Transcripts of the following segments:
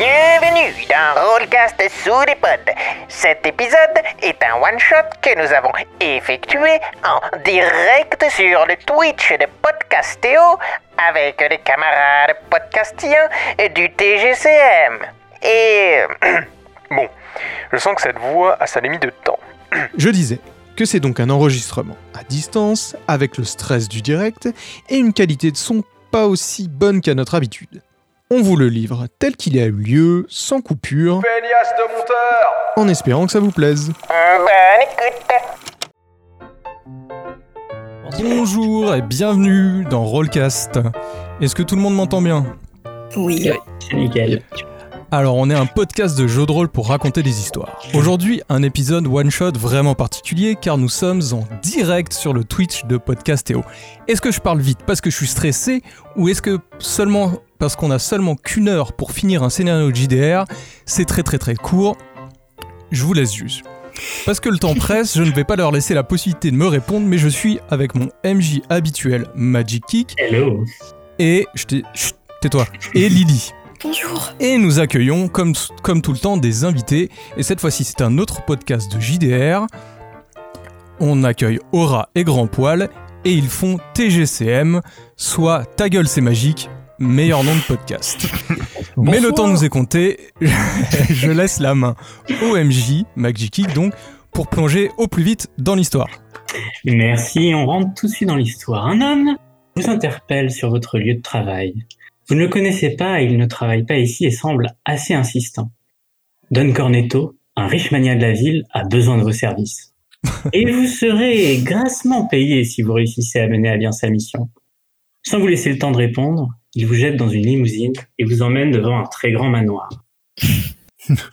Bienvenue dans Rollcast sous les pods. Cet épisode est un one-shot que nous avons effectué en direct sur le Twitch de Podcastéo avec les camarades podcastiens du TGCM. Et... Bon, je sens que cette voix a sa limite de temps. Je disais que c'est donc un enregistrement à distance, avec le stress du direct, et une qualité de son pas aussi bonne qu'à notre habitude. On vous le livre tel qu'il a eu lieu, sans coupure, de monteur en espérant que ça vous plaise. Bonne écoute. Bonjour et bienvenue dans Rollcast. Est-ce que tout le monde m'entend bien? Oui. C'est nickel. Alors, on est un podcast de jeux de rôle pour raconter des histoires. Aujourd'hui, un épisode one-shot vraiment particulier car nous sommes en direct sur le Twitch de Podcastéo. Est-ce que je parle vite? Parce que je suis stressé? Ou est-ce que seulement parce qu'on a seulement qu'une heure pour finir un scénario de JDR C'est très très très court. Je vous laisse juger. Parce que le temps presse, je ne vais pas leur laisser la possibilité de me répondre, mais je suis avec mon MJ habituel Magic Kick Hello. et je t'ai- chut, tais-toi et Lily. Bonjour. Et nous accueillons, comme, comme tout le temps, des invités. Et cette fois-ci, c'est un autre podcast de JDR. On accueille Aura et Grand Poil. Et ils font TGCM, soit Ta gueule c'est magique, meilleur nom de podcast. Mais le temps nous est compté. Je laisse la main au MJ, Geek, donc, pour plonger au plus vite dans l'histoire. Merci, on rentre tout de suite dans l'histoire. Un homme vous interpelle sur votre lieu de travail. Vous ne le connaissez pas il ne travaille pas ici et semble assez insistant. Don Cornetto, un riche mania de la ville, a besoin de vos services. Et vous serez grassement payé si vous réussissez à mener à bien sa mission. Sans vous laisser le temps de répondre, il vous jette dans une limousine et vous emmène devant un très grand manoir.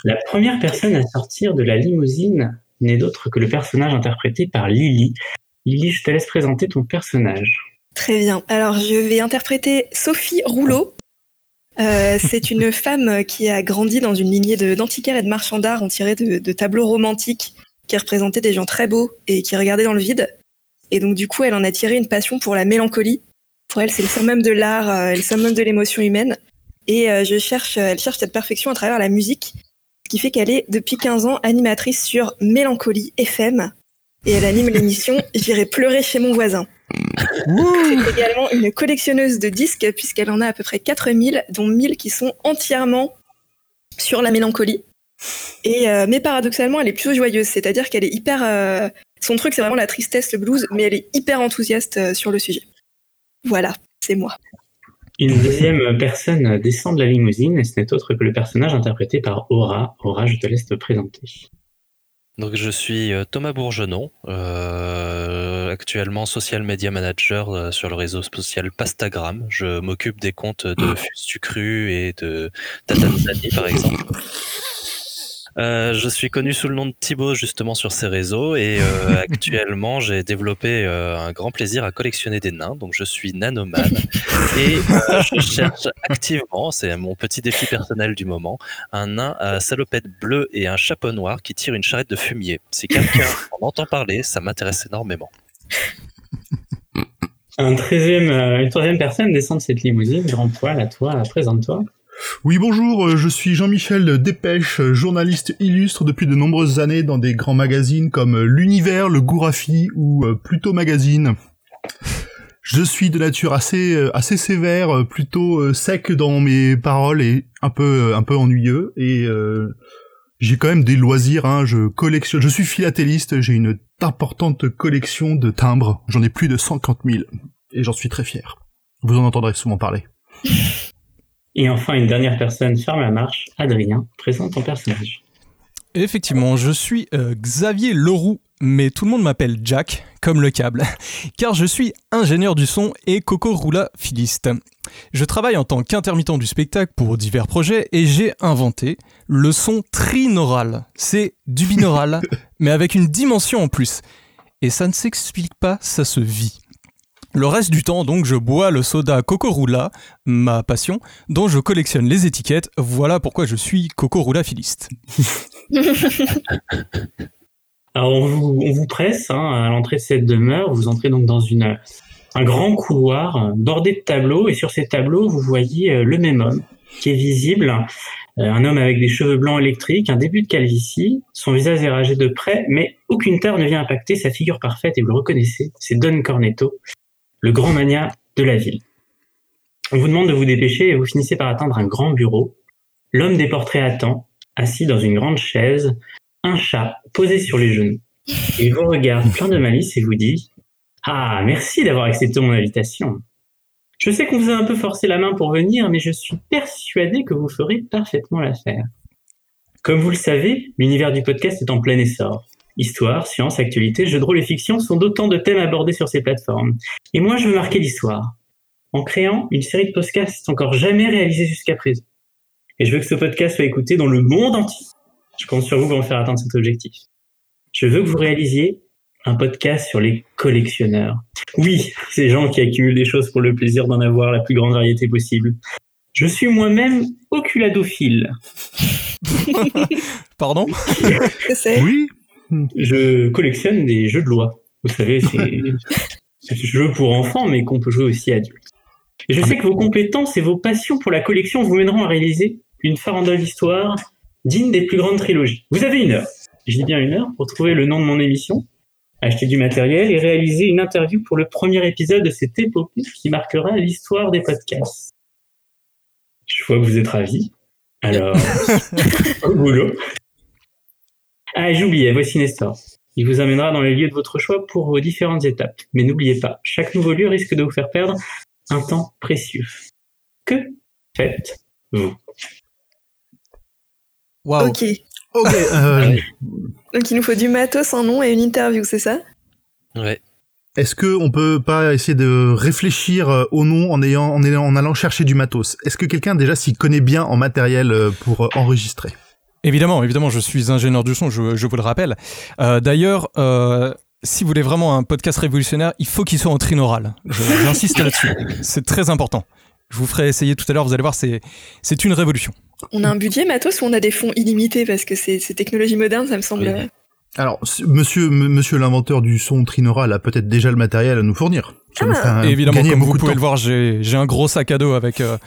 La première personne à sortir de la limousine n'est d'autre que le personnage interprété par Lily. Lily, je te laisse présenter ton personnage. Très bien. Alors, je vais interpréter Sophie Rouleau. Euh, c'est une femme qui a grandi dans une lignée de- d'antiquaires et de marchands d'art. On tirait de, de tableaux romantiques qui représentaient des gens très beaux et qui regardaient dans le vide. Et donc, du coup, elle en a tiré une passion pour la mélancolie. Pour elle, c'est le summum de l'art, euh, le summum de l'émotion humaine. Et euh, je cherche, elle cherche cette perfection à travers la musique, ce qui fait qu'elle est depuis 15 ans animatrice sur Mélancolie FM. Et elle anime l'émission J'irai pleurer chez mon voisin. C'est également une collectionneuse de disques puisqu'elle en a à peu près 4000, dont 1000 qui sont entièrement sur la mélancolie. Et euh, mais paradoxalement, elle est plutôt joyeuse, c'est-à-dire qu'elle est hyper. euh, son truc, c'est vraiment la tristesse, le blues, mais elle est hyper enthousiaste euh, sur le sujet. Voilà, c'est moi. Une deuxième personne descend de la limousine et ce n'est autre que le personnage interprété par Aura. Aura, je te laisse te présenter. Donc je suis euh, Thomas Bourgenon, euh, actuellement social media manager euh, sur le réseau social Pastagram. Je m'occupe des comptes de Fustucru et de Tatanzani par exemple. Euh, je suis connu sous le nom de Thibaut justement sur ces réseaux et euh, actuellement j'ai développé euh, un grand plaisir à collectionner des nains, donc je suis nanoman et euh, je cherche activement, c'est mon petit défi personnel du moment, un nain à salopette bleue et un chapeau noir qui tire une charrette de fumier. Si quelqu'un en entend parler, ça m'intéresse énormément. Un une troisième personne descend de cette limousine. Grand poil, à toi, présente-toi. Oui, bonjour, euh, je suis Jean-Michel Dépêche, journaliste illustre depuis de nombreuses années dans des grands magazines comme euh, L'Univers, Le Gourafi ou euh, Pluto Magazine. Je suis de nature assez assez sévère, plutôt sec dans mes paroles et un peu un peu ennuyeux et j'ai quand même des loisirs hein, je collectionne, je suis philatéliste, j'ai une importante collection de timbres, j'en ai plus de 150 000 et j'en suis très fier. Vous en entendrez souvent parler. Et enfin, une dernière personne ferme la marche. Adrien, présente ton personnage. Effectivement, je suis euh, Xavier Leroux, mais tout le monde m'appelle Jack, comme le câble, car je suis ingénieur du son et Coco Roula filiste. Je travaille en tant qu'intermittent du spectacle pour divers projets et j'ai inventé le son trinaural. C'est du binaural, mais avec une dimension en plus. Et ça ne s'explique pas, ça se vit. Le reste du temps, donc, je bois le soda Coco Roula, ma passion, dont je collectionne les étiquettes. Voilà pourquoi je suis Coco Roula filiste. Alors, on vous, on vous presse hein, à l'entrée de cette demeure. Vous entrez donc dans un grand couloir bordé de tableaux. Et sur ces tableaux, vous voyez euh, le même homme qui est visible Euh, un homme avec des cheveux blancs électriques, un début de calvitie, son visage est ragé de près, mais aucune terre ne vient impacter sa figure parfaite et vous le reconnaissez, c'est Don Cornetto, le grand mania de la ville. On vous demande de vous dépêcher et vous finissez par atteindre un grand bureau. L'homme des portraits attend, assis dans une grande chaise, un chat posé sur les genoux. Il vous regarde plein de malice et vous dit Ah, merci d'avoir accepté mon invitation. Je sais qu'on vous a un peu forcé la main pour venir, mais je suis persuadé que vous ferez parfaitement l'affaire. Comme vous le savez, l'univers du podcast est en plein essor. Histoire, science, actualité, jeux de rôle et fiction sont d'autant de thèmes abordés sur ces plateformes. Et moi, je veux marquer l'histoire. En créant une série de podcasts encore jamais réalisée jusqu'à présent. Et je veux que ce podcast soit écouté dans le monde entier. Je compte sur vous pour me faire atteindre cet objectif. Je veux que vous réalisiez un podcast sur les collectionneurs. Oui, ces gens qui accumulent des choses pour le plaisir d'en avoir la plus grande variété possible. Je suis moi-même oculadophile. Pardon? Que c'est Oui. Je collectionne des jeux de loi. Vous savez, c'est des jeux pour enfants, mais qu'on peut jouer aussi adultes. Et je sais que vos compétences et vos passions pour la collection vous mèneront à réaliser une farandole d'histoire digne des plus grandes trilogies. Vous avez une heure. Je dis bien une heure pour trouver le nom de mon émission, acheter du matériel et réaliser une interview pour le premier épisode de cette épopée qui marquera l'histoire des podcasts. Je vois que vous êtes ravis. Alors, au boulot. Ah, j'oubliais, voici Nestor. Il vous amènera dans les lieux de votre choix pour vos différentes étapes. Mais n'oubliez pas, chaque nouveau lieu risque de vous faire perdre un temps précieux. Que faites-vous? Waouh Ok. Ok. euh, Donc il nous faut du matos, un nom et une interview, c'est ça? Ouais. Est-ce que on peut pas essayer de réfléchir euh, au nom en ayant, en, ayant- en allant chercher du matos? Est-ce que quelqu'un déjà s'y connaît bien en matériel euh, pour enregistrer? Évidemment, évidemment, je suis ingénieur du son, je, je vous le rappelle. Euh, D'ailleurs, euh, si vous voulez vraiment un podcast révolutionnaire, il faut qu'il soit en trinaural. Je- J'insiste là-dessus. C'est très important. Je vous ferai essayer tout à l'heure, vous allez voir, c'est c'est une révolution. On a un budget matos ou on a des fonds illimités parce que c'est ces technologies modernes, ça me semble. Oui. Alors, monsieur, monsieur l'inventeur du son trinaural a peut-être déjà le matériel à nous fournir. Ça nous Ah. évidemment, comme vous pouvez le voir, j'ai j'ai un gros sac à dos avec euh,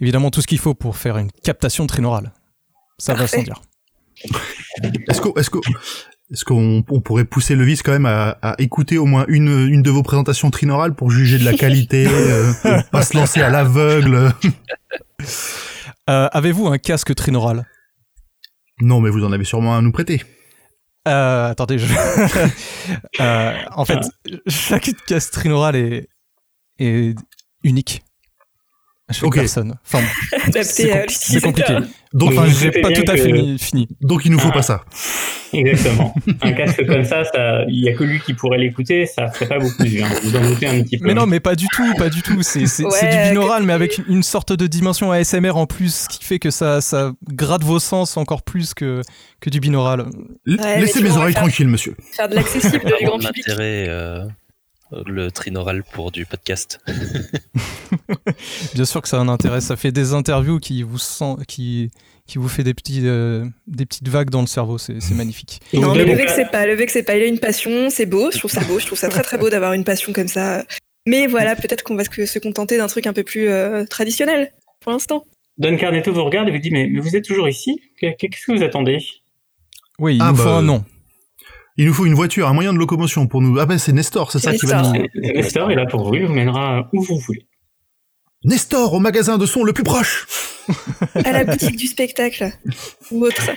évidemment tout ce qu'il faut pour faire une captation trinaurale. Ça va sans dire. Est-ce qu'on, on pourrait pousser le vice quand même à, à écouter au moins une, une de vos présentations trinaurales pour juger de la qualité, euh, pas se lancer à l'aveugle? Euh, Avez-vous un casque trinaural Non, mais vous en avez sûrement un à nous prêter. Euh, attendez, je... En fait, chaque casque trinaural est, est unique. Ok. personne. Enfin, c'est c'est compliqué. Donc, Enfin, j'ai pas tout à fait fini- fini. donc il nous faut Ah. pas ça. Exactement. un casque comme ça, ça, il y a que lui qui pourrait l'écouter, ça ferait pas beaucoup de vues. hein. Vous en doutez un petit peu. Mais non, mais pas du tout, pas du tout. C'est Ouais, du binaural, que- mais avec une sorte de dimension ASMR en plus, ce qui fait que ça, ça gratte vos sens encore plus que, que du binaural. Ouais, Laissez mes oreilles ça- tranquilles, monsieur. Faire de l'accessible du grand public. euh, le trinaural pour du podcast. Bien sûr que ça a un intérêt. Ça fait des interviews qui vous sent, qui, qui vous fait des petits, euh, des petites vagues dans le cerveau. C'est c'est magnifique. Donc, Non, mais le donc, vexez pas, le vexez pas. Il a une passion, c'est beau, je trouve ça beau, je trouve ça très très beau d'avoir une passion comme ça. Mais voilà, peut-être qu'on va se se contenter d'un truc un peu plus euh, traditionnel pour l'instant. Don Carnetto vous regarde et vous dit mais, mais vous êtes toujours ici? Qu'est- Qu'est-ce que vous attendez? Oui, il Ah nous bah, faut un nom. Il nous faut une voiture, un moyen de locomotion pour nous. Ah ben c'est Nestor, c'est ça qui va Nestor. nous. Nestor est là pour vous, il vous mènera où vous voulez. Nestor au magasin de son le plus proche. À la boutique du spectacle ou autre.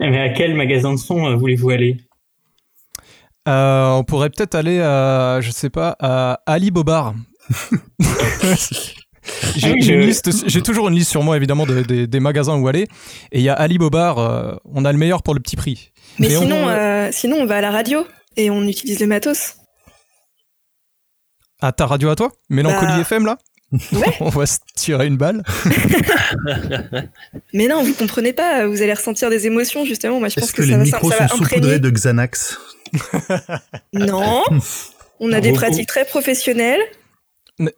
Eh, Mais à quel magasin de son euh, voulez-vous aller? Euh, on pourrait peut-être aller à, je sais pas, à Ali Bobar. J'ai Ah j'ai une je- liste- j'ai toujours une liste sur moi évidemment de- de- des magasins où aller. Et il y a Ali Bobar, euh, on a le meilleur pour le petit prix. Mais, Mais on- sinon, euh, sinon, on va à la radio et on utilise le matos. À ta radio à toi? Mélancolie Bah, FM là? ouais. On va se tirer une balle. Mais non, vous comprenez pas, vous allez ressentir des émotions justement. Moi, je pense que, que, ça, les va, ça, micros ça sont va saupoudrés imprégner. de Xanax? Non, on a des pratiques très professionnelles.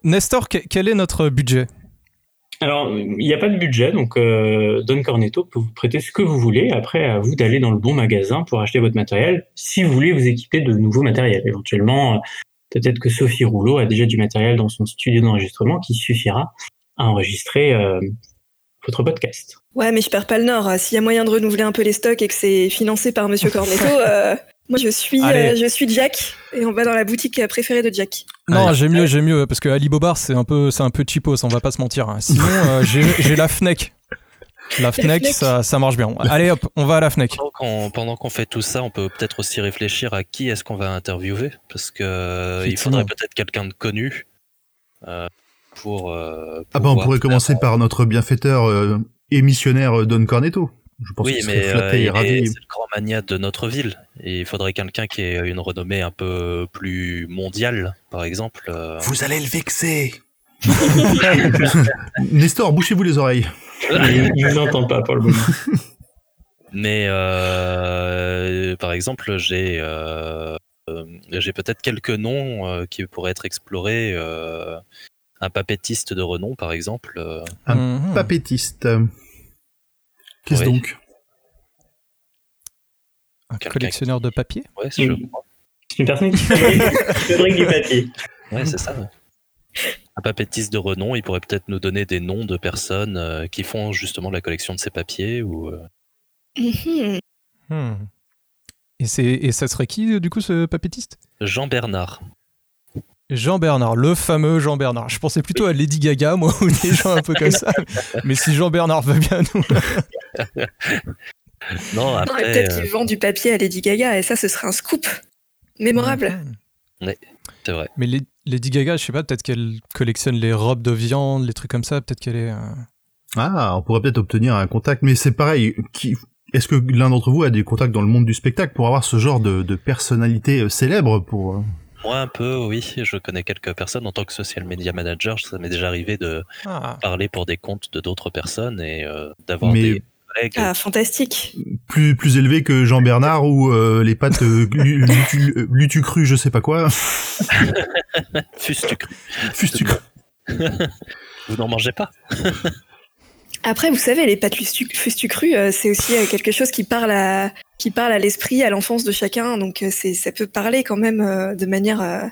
Nestor, que- quel est notre budget? Alors, il n'y a pas de budget, donc euh, Don Cornetto peut vous prêter ce que vous voulez. Après, à vous d'aller dans le bon magasin pour acheter votre matériel, si vous voulez vous équiper de nouveaux matériels. Éventuellement, euh, peut-être que Sophie Rouleau a déjà du matériel dans son studio d'enregistrement qui suffira à enregistrer euh, votre podcast. Ouais, mais je perds pas le nord. S'il y a moyen de renouveler un peu les stocks et que c'est financé par Monsieur Cornetto, euh, moi je suis, euh, je suis Jack et on va dans la boutique préférée de Jack. Non, j'ai mieux, j'ai mieux, parce que Ali Bobar, c'est un peu, c'est un peu cheapos, on va pas se mentir. hein. Sinon, euh, j'ai j'ai la Fnec. La Fnec, Fnec. ça, ça marche bien. Allez hop, on va à la Fnec. Pendant qu'on, pendant qu'on fait tout ça, on peut peut-être aussi réfléchir à qui est-ce qu'on va interviewer, parce que euh, il faudrait peut-être quelqu'un de connu euh, pour. euh, Ah bah on pourrait commencer par notre bienfaiteur euh, et missionnaire euh, Don Cornetto. Je pense Oui, qu'il mais euh, il est- c'est le grand mania de notre ville. Et il faudrait quelqu'un qui ait une renommée un peu plus mondiale, par exemple. euh. Vous allez le vexer Nestor, bouchez-vous les oreilles. Il il vous entend pas pour le moment. Mais euh, par exemple, j'ai euh, j'ai peut-être quelques noms euh, qui pourraient être explorés. euh, un papétiste de renom, par exemple. Un. Papétiste. Qu'est-ce Oui. donc Un collectionneur de papier ouais. C'est une personne qui fabrique, du papier. Ouais, c'est ça. ouais. Un papétiste de renom, il pourrait peut-être nous donner des noms de personnes euh, qui font justement la collection de ces papiers ou euh, Mhm. Hmm. Et, c'est, et ça serait qui, du coup, ce papétiste? Jean Bernard. Jean Bernard, le fameux Jean Bernard. Je pensais plutôt à Lady Gaga, moi, ou des gens un peu comme ça. Mais si Jean Bernard veut bien nous. Non, après, peut-être euh, qu'il vend du papier à Lady Gaga et ça, ce serait un scoop mémorable. Mhm. c'est vrai. Mais Lady- Gaga, je sais pas, peut-être qu'elle collectionne les robes de viande, les trucs comme ça. Peut-être qu'elle est. euh, Ah, on pourrait peut-être obtenir un contact, mais c'est pareil. Qui... Est-ce que l'un d'entre vous a des contacts dans le monde du spectacle pour avoir ce genre de, de personnalité euh, célèbre pour Moi un peu, oui. Je connais quelques personnes en tant que social media manager. Ça m'est déjà arrivé de Ah, parler pour des comptes de d'autres personnes et euh, d'avoir Mais- des Ah, fantastique. plus plus élevé que Jean Bernard ou euh, les pattes euh, lu- lutu, euh, lutucru, je sais pas quoi. Fustu cru. Fustu cru. Vous n'en mangez pas Après, vous savez, les pâtes fustu, fustu euh, c'est aussi euh, quelque chose qui parle à qui parle à l'esprit, à l'enfance de chacun. Donc, euh, c'est ça peut parler quand même euh, de manière euh,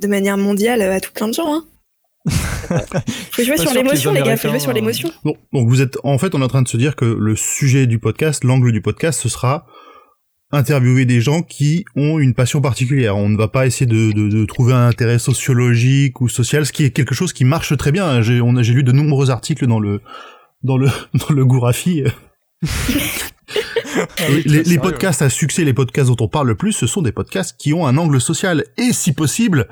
de manière mondiale euh, à tout plein de gens. Hein. faut jouer sur l'émotion, les les gars. Faut jouer sur euh, l'émotion. Bon, donc vous êtes en fait on est en train de se dire que le sujet du podcast, l'angle du podcast, ce sera interviewer des gens qui ont une passion particulière. On ne va pas essayer de, de, de trouver un intérêt sociologique ou social, ce qui est quelque chose qui marche très bien. J'ai on a j'ai lu de nombreux articles dans le dans le dans le Gourafi. Ah Et les, podcasts à succès, les podcasts dont on parle le plus, ce sont des podcasts qui ont un angle social et, si possible,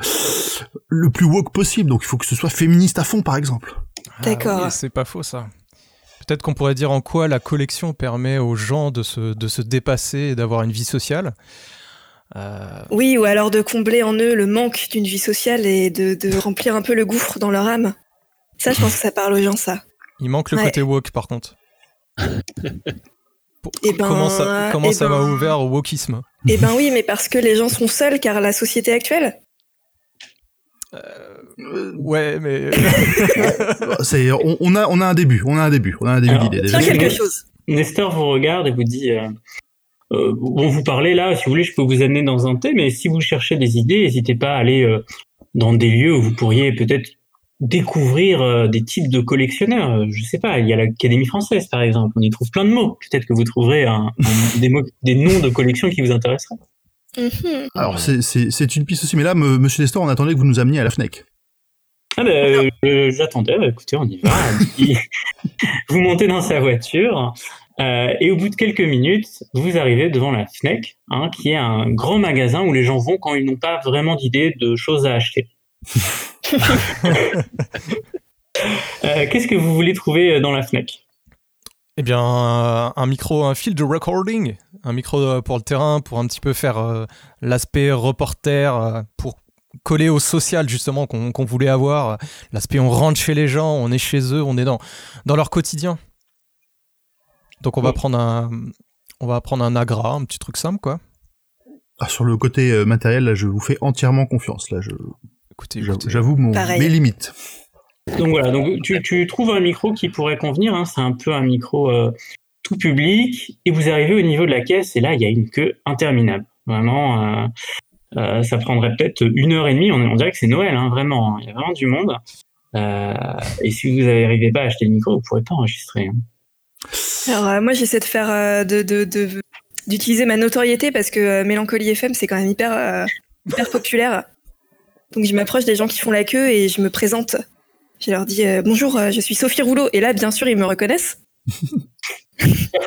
le plus woke possible. Donc il faut que ce soit féministe à fond, par exemple. Ah D'accord. oui, c'est pas faux ça. Peut-être qu'on pourrait dire en quoi la collection permet aux gens de se, de se dépasser et d'avoir une vie sociale. Euh, Oui, ou alors de combler en eux le manque d'une vie sociale et de, de remplir un peu le gouffre dans leur âme. Ça, je pense que ça parle aux gens, ça. il manque le Ouais. côté woke par contre. Eh ben, comment ça, comment eh ça m'a ben- ouvert au wokisme Eh ben oui, mais parce que les gens sont seuls, car la société actuelle. Ouais, mais. C'est, on, on a, on a un début, on a un début, on a un début d'idée. Déjà. quelque chose. Nestor vous regarde et vous dit euh, euh, Bon, vous parlez là, si vous voulez, je peux vous amener dans un thème, mais si vous cherchez des idées, n'hésitez pas à aller euh, dans des lieux où vous pourriez peut-être découvrir euh, des types de collectionneurs. Euh, Je sais pas, il y a l'Académie française, par exemple, on y trouve plein de mots. Peut-être que vous trouverez un- un- des, mots, des noms de collections qui vous intéresseraient. Mhm. Alors c'est, une piste aussi, mais là, me- Monsieur Nestor, on attendait que vous nous ameniez à la Fnec. Ah bah, euh, j'attendais, bah, écoutez, on y va. Vous montez dans sa voiture euh, et au bout de quelques minutes, vous arrivez devant la FNEC, hein, qui est un grand magasin où les gens vont quand ils n'ont pas vraiment d'idée de choses à acheter. Euh, Qu'est-ce que vous voulez trouver euh, dans la FNEC Eh bien, un, un micro, un field recording, un micro euh, pour le terrain, pour un petit peu faire euh, l'aspect reporter, pour coller au social justement qu'on voulait avoir. L'aspect on rentre chez les gens, on est chez eux, on est dans, dans leur quotidien. Donc on va prendre un, on va prendre un agra, un petit truc simple quoi. Ah, sur le côté matériel, là, je vous fais entièrement confiance. Là, je, Écoutez, j'avoue, écoutez. j'avoue mon, Pareil. mes limites. Donc voilà, donc tu, tu trouves un micro qui pourrait convenir, hein, c'est un peu un micro euh, tout public, et vous arrivez au niveau de la caisse, et là, il y a une queue interminable. Vraiment, euh, euh, ça prendrait peut-être une heure et demie, on, on dirait que c'est Noël, hein, vraiment, il y a vraiment du monde. Euh, et si vous n'arrivez pas à acheter le micro, vous pourrez pas enregistrer. hein. Alors euh, moi j'essaie de faire euh, de de- de- d'utiliser ma notoriété parce que euh, Mélancolie FM c'est quand même hyper euh, hyper populaire. Donc je m'approche des gens qui font la queue et je me présente. Je leur dis euh, bonjour, euh, je suis Sophie Rouleau et là bien sûr ils me reconnaissent.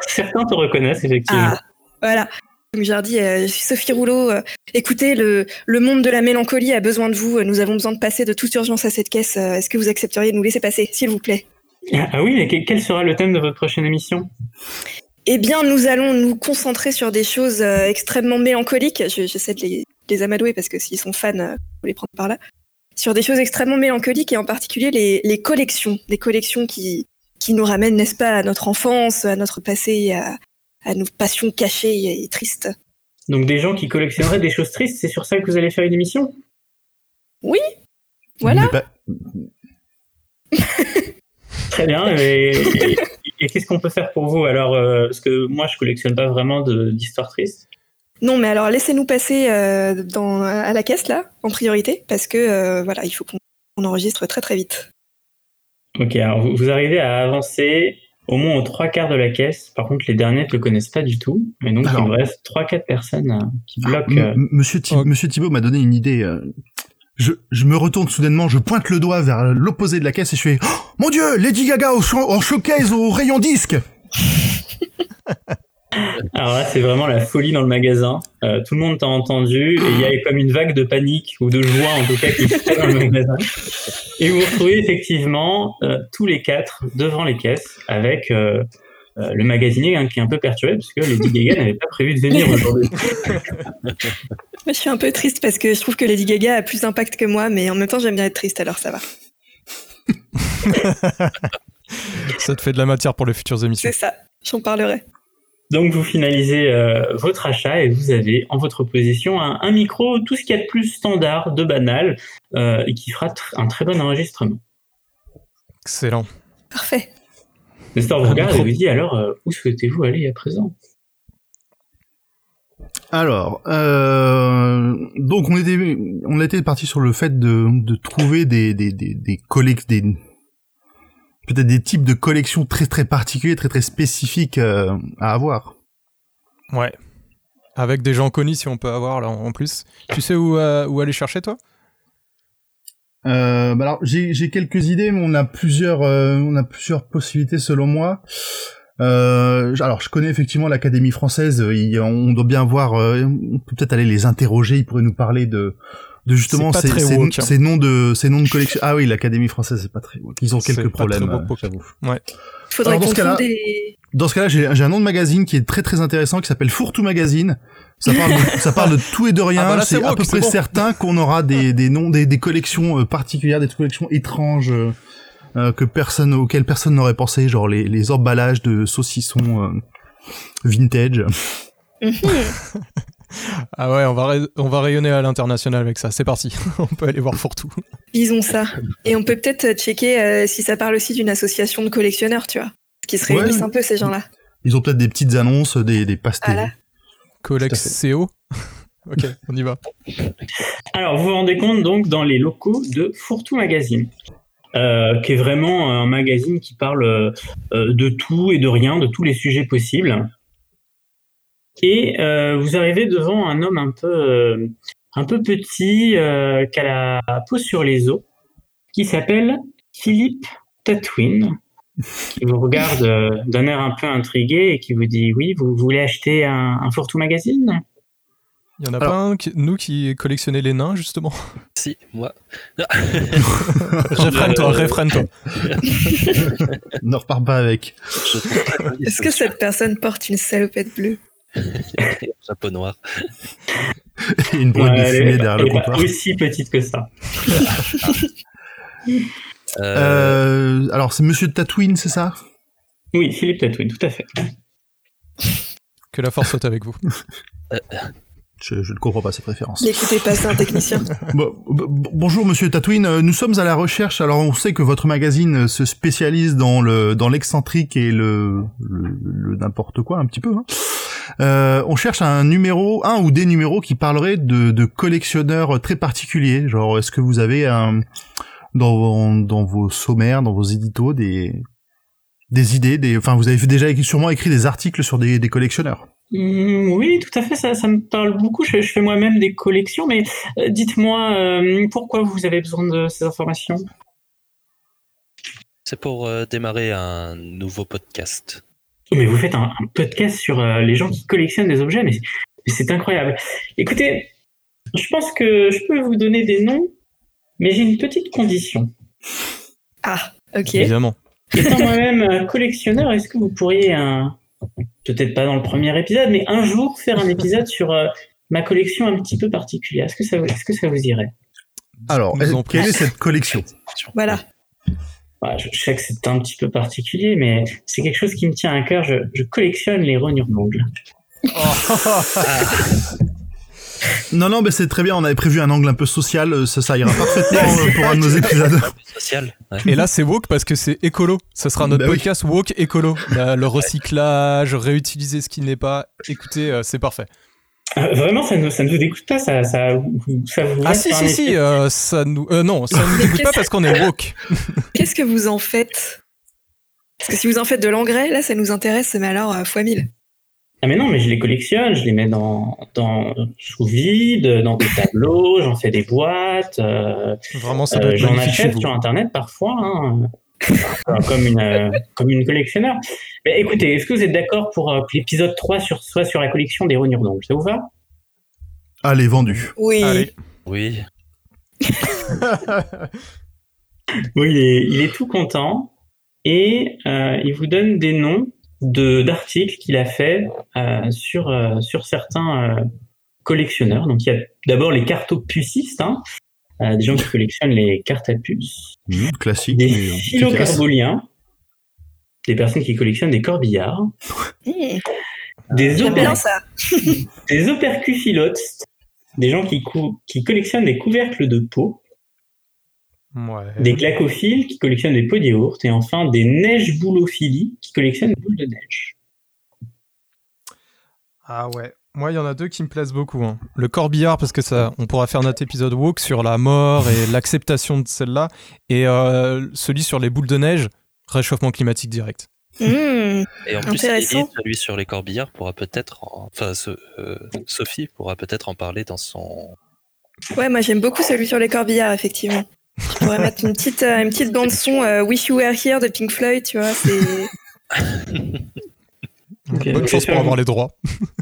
Certains te reconnaissent effectivement. Ah voilà. Donc je leur dis euh, je suis Sophie Rouleau. écoutez le le monde de la mélancolie a besoin de vous. Nous avons besoin de passer de toute urgence à cette caisse. Est-ce que vous accepteriez de nous laisser passer s'il vous plaît? Ah oui, mais que- quel sera le thème de votre prochaine émission? Eh bien, nous allons nous concentrer sur des choses euh, extrêmement mélancoliques. Je- de les, les amadouer parce que s'ils sont fans, euh, faut les prendre par là. Sur des choses extrêmement mélancoliques et en particulier les, les collections. Des collections qui, qui nous ramènent, n'est-ce pas, à notre enfance, à notre passé, à, à nos passions cachées et tristes. Donc des gens qui collectionneraient des choses tristes, c'est sur ça que vous allez faire une émission? Voilà. Mais pas- Très bien. Et, et- et qu'est-ce qu'on peut faire pour vous? Alors euh, Parce que moi, je collectionne pas vraiment d'histoires tristes. Non, mais alors laissez-nous passer euh, dans, à la caisse, là, en priorité, parce que, euh, voilà, il faut qu'on on enregistre très très vite. Ok, alors vous, vous arrivez à avancer au moins aux trois quarts de la caisse. Par contre, les derniers ne le connaissent pas du tout. Et donc, Alors. il vous reste trois, quatre personnes euh, qui bloquent. M- euh, M- Monsieur, Thi- Ok. Monsieur Thibault m'a donné une idée. Je, je me retourne soudainement, je pointe le doigt vers l'opposé de la caisse et je fais oh, Mon Dieu, Lady Gaga en showcase au rayon disque Alors là, c'est vraiment la folie dans le magasin. Euh, tout le monde t'a entendu et il y a comme une vague de panique ou de joie en tout cas qui se fait dans le magasin. Et vous vous retrouvez effectivement euh, tous les quatre devant les caisses avec euh, euh, le magasinier hein, qui est un peu perturbé parce que Lady Gaga n'avait pas prévu de venir aujourd'hui. Moi, je suis un peu triste parce que je trouve que Lady Gaga a plus d'impact que moi, mais en même temps, j'aime bien être triste, alors ça va. Ça te fait de la matière pour les futures émissions. C'est ça, j'en parlerai. Donc vous finalisez euh, votre achat et vous avez en votre possession un, un micro, tout ce qu'il y a de plus standard, de banal, euh, et qui fera tr- un très bon enregistrement. Excellent. Parfait. Nestor vous regarde et vous dit alors, euh, où souhaitez-vous aller à présent? Alors, euh, donc on était, on était parti sur le fait de, de trouver des, des, des, des collect- des peut-être des types de collections très très particuliers, très très spécifiques euh, à avoir. Ouais. Avec des gens connus, si on peut avoir là en plus. Tu sais où, euh, où aller chercher, toi? Euh, bah alors j'ai quelques idées, mais on a plusieurs on a plusieurs possibilités selon moi. Euh, alors je connais effectivement l'Académie française. il- on doit bien voir. euh, on peut peut-être aller les interroger. Ils pourraient nous parler de de justement ces, ces- woke, hein. ces noms de ces noms de collection. Ah oui, l'Académie française c'est pas très. woke. Ils ont quelques pas très problèmes. j'avoue. Il faudrait Alors, dans qu'on ce trouve des... Dans ce cas-là, j'ai un nom de magazine qui est très très intéressant qui s'appelle Fourtou Magazine. Ça parle, de, ça parle de tout et de rien. Ah bah c'est à peu près bon. certain qu'on aura des, des noms, des, des collections euh, particulières, des collections étranges euh, euh, que personne, auxquelles personne n'aurait pensé, genre les, les emballages de saucissons euh, vintage. Ah ouais, on va, on va rayonner à l'international avec ça. C'est parti. on peut aller voir Fourtou. Disons ça. Et on peut peut-être checker euh, si ça parle aussi d'une association de collectionneurs, tu vois. Qui se Ouais. réunissent un peu, ces gens-là. Ils ont peut-être des petites annonces, des, des pastilles. Voilà. Colex CO. ok, on y va. Alors, vous vous rendez compte donc dans les locaux de Fourtou Magazine, euh, qui est vraiment un magazine qui parle euh, de tout et de rien, de tous les sujets possibles. Et euh, vous arrivez devant un homme un peu, euh, un peu petit, euh, qui a la peau sur les os, qui s'appelle Philippe Tatwin, qui vous regarde euh, d'un air un peu intrigué et qui vous dit oui, vous voulez acheter un, un Magazine? Il y en a Alors- pas un, qui- nous, qui collectionnait les nains, justement? Si, moi. Réfrène-toi, réfrène-toi. Ne repars pas avec. Est-ce ce que cette personne porte une salopette bleue? chapeau noir. Et une boîte Ouais, de fumée derrière le comptoir. aussi petite que ça. Euh, Euh, alors c'est Monsieur Tatooine, c'est ça? Oui, Philippe Tatouine, tout à fait. Que la force soit avec vous. je, je ne comprends pas ses préférences. N'écoutez pas, c'est un technicien. Bon, bonjour Monsieur Tatooine, Euh, nous sommes à la recherche. Alors on sait que votre magazine se spécialise dans le dans l'excentrique et le, le, le n'importe quoi un petit peu. Hein. Euh, on cherche un numéro, un ou des numéros qui parleraient de, de collectionneurs très particuliers. Genre est-ce que vous avez un dans, dans vos sommaires, dans vos éditos, des, des idées, des, enfin, vous avez déjà sûrement écrit des articles sur des, des collectionneurs. Mm, oui, tout à fait, ça, ça me parle beaucoup. Je, je fais moi-même des collections, mais euh, dites-moi euh, pourquoi vous avez besoin de ces informations? C'est pour euh, démarrer un nouveau podcast. Oh, Mais vous faites un, un podcast sur euh, les gens qui collectionnent des objets, mais, mais c'est incroyable. Écoutez, je pense que je peux vous donner des noms, mais j'ai une petite condition. Ah, ok. Évidemment. Étant moi-même euh, collectionneur, est-ce que vous pourriez, euh, peut-être pas dans le premier épisode, mais un jour faire un épisode sur euh, ma collection un petit peu particulière? Est-ce que ça, vous- est-ce que ça vous irait? Alors, quelle est cette collection? Voilà. Ouais, je, je sais que c'est un petit peu particulier, mais c'est quelque chose qui me tient à cœur. Je, je collectionne les rognures d'ongles. Non, non, mais c'est très bien. On avait prévu un angle un peu social. euh, Ça, ça ira parfaitement euh, pour un de nos épisodes. Social ouais. Et là, c'est woke parce que c'est écolo. Ça sera notre Bah oui. podcast woke écolo. Là, le recyclage, réutiliser ce qui n'est pas. Écoutez, euh, c'est parfait. Euh, vraiment, ça ne, ça ne vous dégoûte pas ça, ça, vous- ça vous Ah si si si, euh, ça nous, euh, non, ça nous dégoûte pas parce qu'on est woke. Qu'est-ce que vous en faites? Parce que si vous en faites de l'engrais, là, ça nous intéresse, mais alors euh, fois 1000. Ah mais non, mais je les collectionne, je les mets dans, dans sous vide, dans des tableaux, j'en fais des boîtes, euh, Vraiment, ça doit euh, être j'en achète vous. sur internet parfois, hein, euh, comme une euh, comme une collectionneur. Mais écoutez, est-ce que vous êtes d'accord pour euh, que l'épisode 3 sur, soit sur la collection des rognures d'ongles? Ça vous va? Allez, vendu. Oui. Allez. Oui. Oui, il est, il est tout content et euh, il vous donne des noms de d'articles qu'il a fait euh, sur euh, sur certains euh, collectionneurs. Donc il y a d'abord les cartopucistes, hein, des gens qui collectionnent les cartes à puces, Mmh, classique. des euh, philocarboliens, des personnes qui collectionnent des corbillards, Mmh, des, J'aime oper- bien ça. des opercuphilotes, des gens qui, cou- qui collectionnent des couvercles de peau, Ouais. des clacophiles qui collectionnent des pots de yaourt, et enfin des neiges boulophiles qui collectionnent des boules de neige. Ah ouais. Moi, il y en a deux qui me plaisent beaucoup. hein. Le corbillard, parce que ça, on pourra faire notre épisode woke sur la mort et l'acceptation de celle-là. Et euh, celui sur les boules de neige, réchauffement climatique direct. Mmh. Et en plus, et celui sur les corbillards pourra peut-être, en- enfin, ce- euh, Sophie pourra peut-être en parler dans son. Ouais, moi j'aime beaucoup celui sur les corbillards, effectivement. Je pourrais mettre une petite, euh, une petite bande son euh, Wish You Were Here de Pink Floyd, tu vois. C'est Bonne chance pour avoir les droits.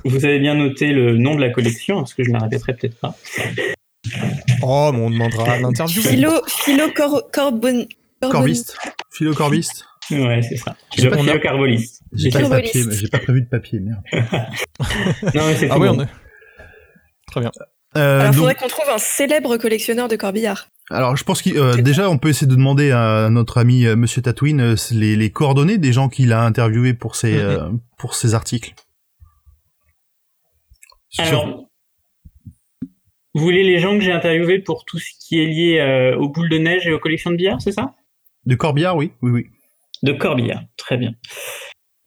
Vous avez bien noté le nom de la collection, parce que je ne la répéterai peut-être pas. Oh, mais on demandera à l'interview. philo, philo cor, corbon, corbon- Corbiste. Philocorbiste. Ouais, c'est ça. J'ai pas- de Carboliste. j'ai pas prévu de papier, merde. Non, mais c'est Ah tout oui, bon. on est. Très bien. Euh, Alors, donc- faudrait qu'on trouve un célèbre collectionneur de corbillards. Alors, je pense que euh, déjà, on peut essayer de demander à notre ami euh, Monsieur Tatooine euh, les, les coordonnées des gens qu'il a interviewés pour ses Mhm. euh, pour ses articles. Alors, vous voulez les gens que j'ai interviewés pour tout ce qui est lié aux boules de neige et aux collections de billard, c'est ça? De Corbillard, oui, oui, oui. De corbillard, très bien.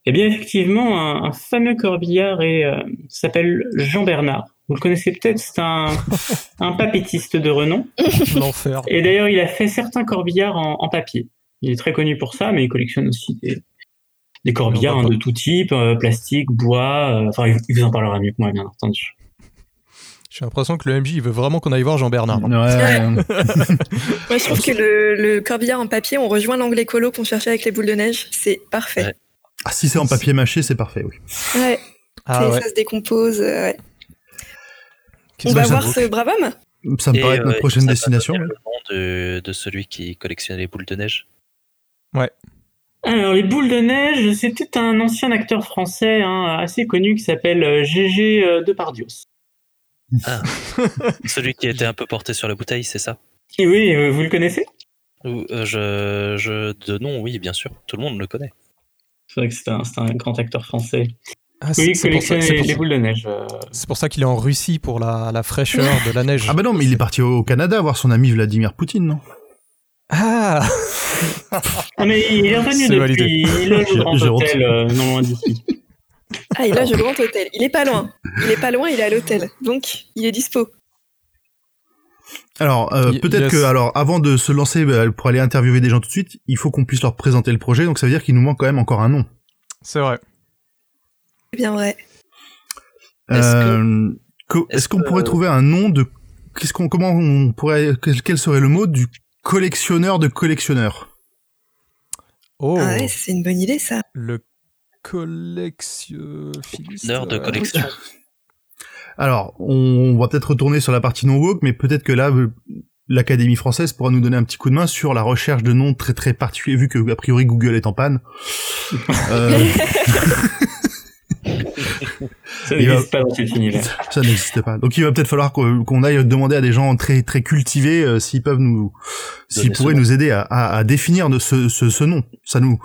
Eh bien, effectivement, un, un fameux corbillard s'appelle Jean Bernard. Vous le connaissez peut-être, c'est un, un papétiste de renom. L'enfer. Et d'ailleurs, il a fait certains corbillards en, en papier. Il est très connu pour ça, mais il collectionne aussi des, des corbillards hein, de tout type, euh, plastique, bois. euh, Enfin, il, il vous en parlera mieux que moi, bien entendu. J'ai l'impression que le MJ il veut vraiment qu'on aille voir Jean-Bernard. Ouais. Moi, je trouve que le, le corbillard en papier, on rejoint l'angle écolo qu'on cherchait avec les boules de neige. C'est parfait. Ouais. Ah, si c'est en papier mâché, c'est parfait, oui. Ouais, Ah ouais. ça se décompose. euh, ouais. On va voir ce brave homme. Ça me Et, paraît être notre euh, prochaine destination. Le nom de, de celui qui collectionne les boules de neige. Alors, les boules de neige, c'était un ancien acteur français hein, assez connu qui s'appelle euh, Gégé euh, Depardieu. Celui qui était un peu porté sur la bouteille, c'est ça? Et oui, vous le connaissez? Euh, je, je, De nom, oui, bien sûr. Tout le monde le connaît. C'est vrai que c'est un, c'est un grand acteur français. Ah, Oui, c'est il c'est pour ça, collectionne c'est les, pour les ça- boules de neige. euh. c'est pour ça qu'il est en Russie pour la, la fraîcheur de la neige. Ah bah non, mais il est parti au Canada voir son ami Vladimir Poutine, non? Ah Ah, mais il est revenu depuis. Il loge au Grand Hôtel, euh, non loin d'ici. Ah, il loge au grand hôtel. Il est pas loin. Il est pas loin, il est à l'hôtel. Donc, il est dispo. Alors, euh, peut-être yes. que, alors, avant de se lancer bah, pour aller interviewer des gens tout de suite, il faut qu'on puisse leur présenter le projet. Donc, ça veut dire qu'il nous manque quand même encore un nom. C'est vrai. C'est bien vrai. Est-ce Euh, est-ce qu'on que- pourrait trouver un nom de qu'est-ce qu'on comment on pourrait quel, serait le mot du collectionneur de collectionneurs? Oh, Ah ouais, c'est une bonne idée ça. le collectionniste. Heure de collection. Alors, on va peut-être retourner sur la partie non woke, mais peut-être que là, euh, l'Académie française pourra nous donner un petit coup de main sur la recherche de noms très très particuliers, vu que a priori Google est en panne. Euh, Ça va- n'existe pas dans cet univers. ça n'existe pas. Donc, il va peut-être falloir qu'on aille demander à des gens très très cultivés euh, s'ils peuvent nous, s'ils pourraient nous aider à, à, à définir de ce, ce, ce nom. Ça nous,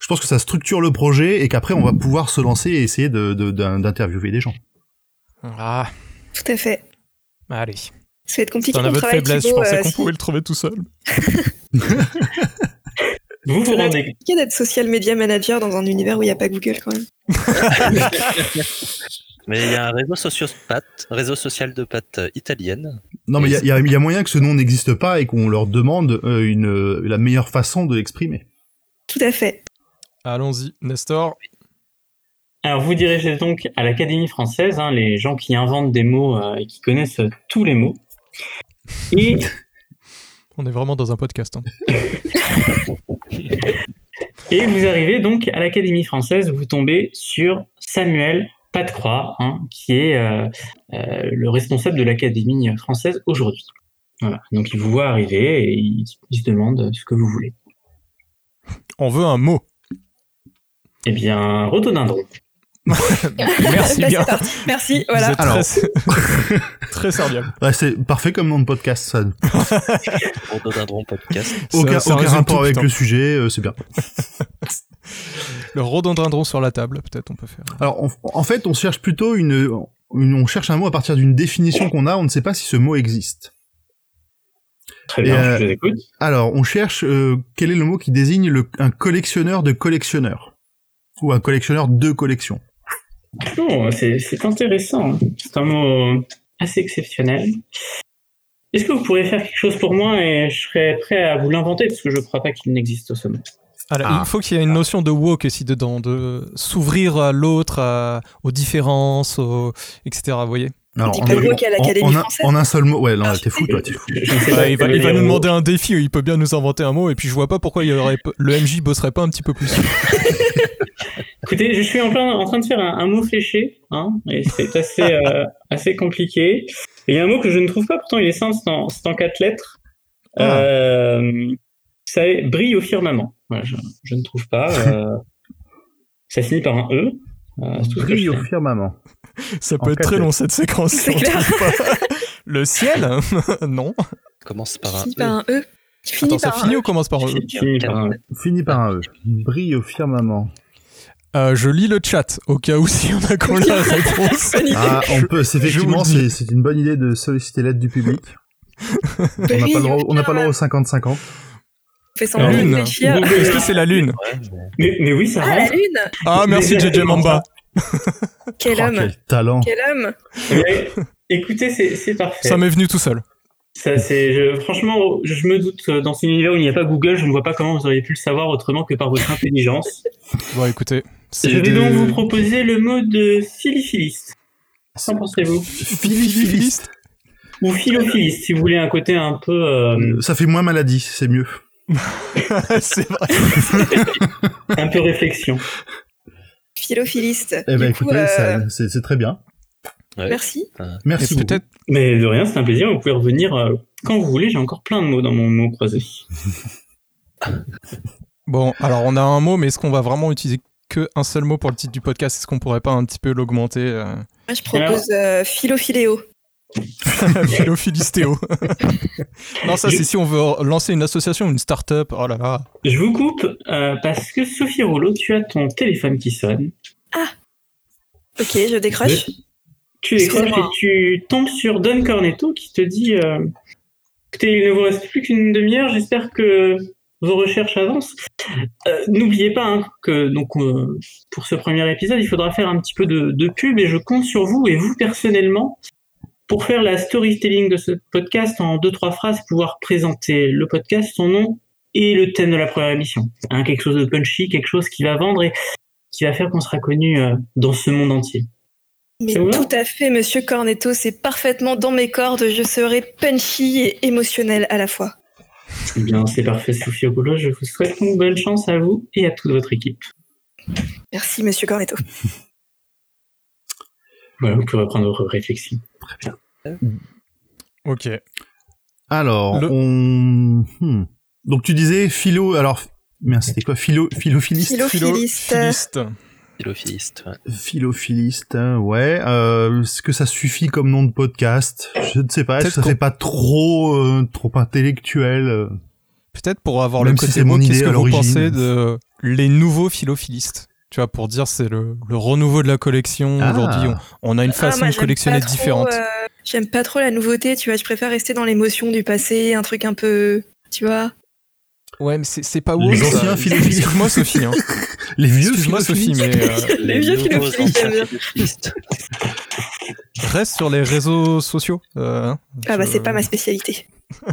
je pense que ça structure le projet et qu'après on va pouvoir se lancer et essayer de de- d'in- d'interviewer des gens. Ah, Tout à fait. allez. Ça va être compliqué C'est un ton aveu de faiblesse. Je pensais euh, qu'on si- pouvait le trouver tout seul. Vous vous rendez compliqué d'être social media manager dans un univers où il n'y a pas Google quand même. Mais il y a un réseau sociopathe, réseau social de pâtes euh, italienne. Non, mais il y a, y y moyen que ce nom n'existe pas et qu'on leur demande euh, une euh, la meilleure façon de l'exprimer. Tout à fait. Allons-y, Nestor. Alors, vous dirigez donc à l'Académie française, hein, les gens qui inventent des mots euh, et qui connaissent tous les mots. Et, On est vraiment dans un podcast. hein. et vous arrivez donc à l'Académie française, vous tombez sur Samuel Patecroix, hein, qui est euh, euh, le responsable de l'Académie française aujourd'hui. Voilà. Donc, il vous voit arriver et il, il se demande ce que vous voulez. On veut un mot. Eh bien, rhododendron. Merci bien. Merci. Voilà. Vous êtes Alors. très, très serviable. Ouais, c'est parfait comme nom de podcast, ça. Rhododendron podcast. Aucun, ça aucun rapport tout, avec putain. le sujet, euh, c'est bien. Le rhododendron sur la table, peut-être on peut faire. Alors, en, en fait, on cherche plutôt une, une- on cherche un mot à partir d'une définition qu'on a. On ne sait pas si ce mot existe. Très bien, euh, je vous écoute. Alors, on cherche euh, quel est le mot qui désigne le, un collectionneur de collectionneurs? Ou un collectionneur de collection. Non, c'est c'est intéressant. C'est un mot assez exceptionnel. Est-ce que vous pourriez faire quelque chose pour moi et je serais prêt à vous l'inventer parce que je ne crois pas qu'il n'existe ce mot. Alors, Ah. il faut qu'il y ait une notion de woke aussi dedans, de s'ouvrir à l'autre, à- aux différences, aux- etc. Vous voyez Alors, dit pas le mot qu'à l'Académie en, un- française. en un seul mot. Ouais, non, t'es fou, toi, t'es fou. Ouais, il va, il nous demander un défi, il peut bien nous inventer un mot, et puis je vois pas pourquoi il y aurait, le MJ bosserait pas un petit peu plus. Écoutez, je suis en, plein, en train de faire un, un mot fléché, hein, et c'est assez, euh, assez compliqué. Et il y a un mot que je ne trouve pas, pourtant il est simple, c'est en, en quatre lettres. Ah. Euh, ça est, brille au firmament. Voilà, je, je ne trouve pas. euh, ça finit par un E. Euh, Brille au firmament. Ça En peut être très long cette séquence. si on clair. trouve pas. Le ciel Non. Commence par un E. par un E. Attends, ça par finit E. ou commence par E Finit par un E. Fini par un E. Brille au firmament. Euh, Je lis le chat, au cas où s'il y en a qui ont la réponse. Ah, on peut, c'est effectivement, c'est une bonne idée de solliciter l'aide du public. On n'a pas droit, on pas le droit firmament. au 50-50. On fait lune. Est-ce que c'est la lune mais- oui, ça Ah, la lune Ah, merci JJ Mamba. Quel Oh, homme quel talent. Quel homme Mais, écoutez, c'est c'est parfait. Ça m'est venu tout seul. Ça, c'est, je- franchement, je me doute, euh, dans cet univers où il n'y a pas Google, je ne vois pas comment vous auriez pu le savoir autrement que par votre intelligence. Bon, écoutez. c'est Je vais donc vous proposer le mot de philiphiliste. Qu'en pensez-vous Philiphiliste Ou philophiliste, si vous voulez un côté un peu... euh, Ça fait moins maladie, c'est mieux. C'est vrai. un peu réflexion. Philophiliste. Eh ben, écoutez, euh, ça- c'est c'est très bien. Ouais. Merci. Merci Et beaucoup. peut-être Mais de rien, c'est un plaisir, vous pouvez revenir euh, quand vous voulez, j'ai encore plein de mots dans mon mot croisé. Bon, alors on a un mot, mais est-ce qu'on va vraiment utiliser que un seul mot pour le titre du podcast? Est-ce qu'on pourrait pas un petit peu l'augmenter euh, Moi, je propose euh, philophiléo. Philophilistéo. non, ça c'est si on veut lancer une association, une start-up. Oh là là. Je vous coupe euh, parce que Sophie Rouleau, tu as ton téléphone qui sonne. Ok, je décroche. Tu décroches et tu tombes sur Don Cornetto qui te dit euh, Écoutez, il ne vous reste plus qu'une demi-heure, j'espère que vos recherches avancent. Euh, N'oubliez pas hein, que donc euh, pour ce premier épisode, il faudra faire un petit peu de, de pub et je compte sur vous et vous personnellement pour faire la storytelling de ce podcast en deux trois phrases, pouvoir présenter le podcast, son nom et le thème de la première émission. Hein, quelque chose de punchy, quelque chose qui va vendre et qui va faire qu'on sera connu dans ce monde entier. Mais tout à fait, monsieur Cornetto, c'est parfaitement dans mes cordes. Je serai punchy et émotionnel à la fois. Eh bien, c'est parfait, Sophie Rouleau. Je vous souhaite donc bonne chance à vous et à toute votre équipe. Merci, monsieur Cornetto. Voilà, vous pouvez reprendre vos réflexions. Ok. Alors, Le- on... hmm. Donc tu disais philo... Alors, c'était quoi? Philo... Philophiliste Philo- Philophiliste. Philophiliste. Philophiliste, ouais. Philophiliste, hein, ouais. Euh, Est-ce que ça suffit comme nom de podcast? Je ne sais pas. Est-ce que ça fait pas trop, euh, trop intellectuel euh Peut-être pour avoir Même le si côté c'est mon mot, qu'est-ce que vous pensez de les nouveaux philophilistes Tu vois, pour dire c'est le, le renouveau de la collection. Ah. Aujourd'hui, on, on a une Ah, façon moi, de collectionner trop, différente. euh, J'aime pas trop la nouveauté, tu vois. Je préfère rester dans l'émotion du passé, un truc un peu, tu vois. Ouais, mais c'est c'est pas Les woke, ça. anciens philophilistes. Excuse-moi, Sophie. Hein. Les vieux Excuse-moi, Sophie, mais euh, Les vieux philophilistes. reste sur les réseaux sociaux. euh, hein. Ah bah Je- c'est pas ma spécialité.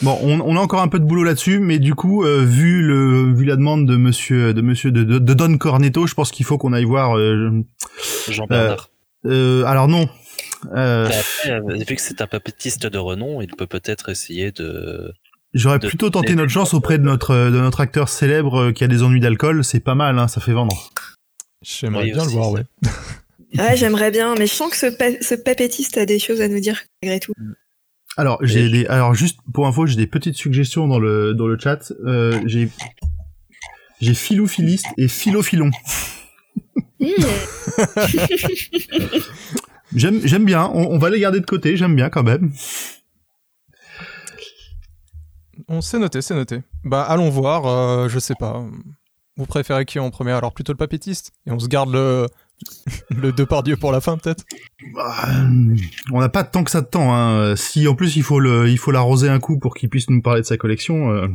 Bon, on, on a encore un peu de boulot là-dessus, mais du coup, euh, vu le vu la demande de Monsieur de Monsieur de, de, de Don Cornetto, je pense qu'il faut qu'on aille voir. euh, Jean-Bernard. euh, alors non. Euh, après, euh, vu que c'est un papetiste de renom, il peut peut-être essayer de. J'aurais plutôt tenté notre chance auprès de notre de notre acteur célèbre euh, qui a des ennuis d'alcool. C'est pas mal, hein, ça fait vendre. J'aimerais Oui, bien aussi, le voir, ouais. Ouais, j'aimerais bien, mais je sens que ce, pa- ce papétiste a des choses à nous dire, malgré tout. Alors j'ai des alors juste pour info, j'ai des petites suggestions dans le dans le chat. Euh, j'ai j'ai philophiliste et philophilon. Hmm. J'aime j'aime bien. On, on va les garder de côté. J'aime bien quand même. On s'est noté, c'est noté. Bah, allons voir, euh, je sais pas. Vous préférez qui en premier? Alors plutôt le papétiste Et on se garde le, le Depardieu pour la fin, peut-être? Bah, on n'a pas tant que ça de temps. Hein. Si en plus il faut le, il faut l'arroser un coup pour qu'il puisse nous parler de sa collection. euh,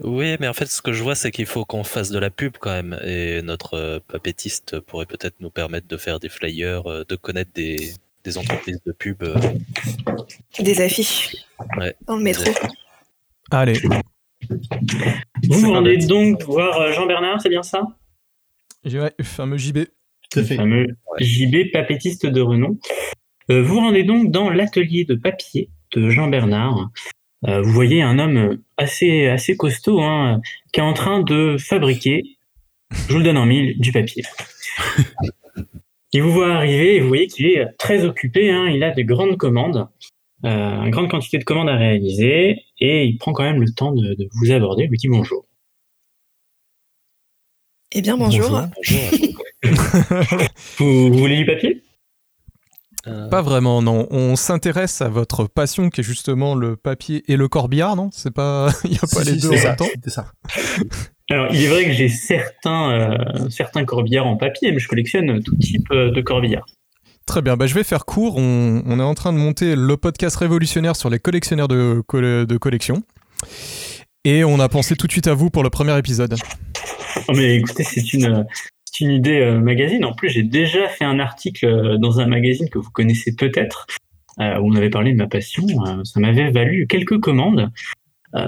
Oui, mais en fait, ce que je vois, c'est qu'il faut qu'on fasse de la pub quand même. Et notre euh, papétiste pourrait peut-être nous permettre de faire des flyers, euh, de connaître des, des entreprises de pub. euh, Des affiches Ouais. dans le métro. Allez, Vous vous rendez donc voir euh, Jean-Bernard, c'est bien ça? Le fameux JB. Tout à Le fait. fameux JB papétiste de renom. Euh, vous vous rendez donc dans l'atelier de papier de Jean Bernard. Euh, vous voyez un homme assez assez costaud hein, qui est en train de fabriquer, je vous le donne en mille, du papier. Il vous voit arriver et vous voyez qu'il est très occupé. hein, il a de grandes commandes, une grande quantité de commandes à réaliser et il prend quand même le temps de, de vous aborder. Il vous dit bonjour. Eh bien, bonjour. Bonjour. Bonjour. Vous, vous voulez du papier? Euh, Pas vraiment, non. On s'intéresse à votre passion qui est justement le papier et le corbillard, non? C'est pas. Il n'y a pas Si, les si, deux en ça, même temps? ça. Alors, il est vrai que j'ai certains, euh, certains corbillards en papier, mais je collectionne tout type euh, de corbillards. Très bien, bah, je vais faire court. On, est en train de monter le podcast révolutionnaire sur les collectionneurs de, de collection. Et on a pensé tout de suite à vous pour le premier épisode. Oh, mais écoutez, c'est une, une idée euh, magazine. En plus, j'ai déjà fait un article euh, dans un magazine que vous connaissez peut-être, euh, où on avait parlé de ma passion. Ça m'avait valu quelques commandes.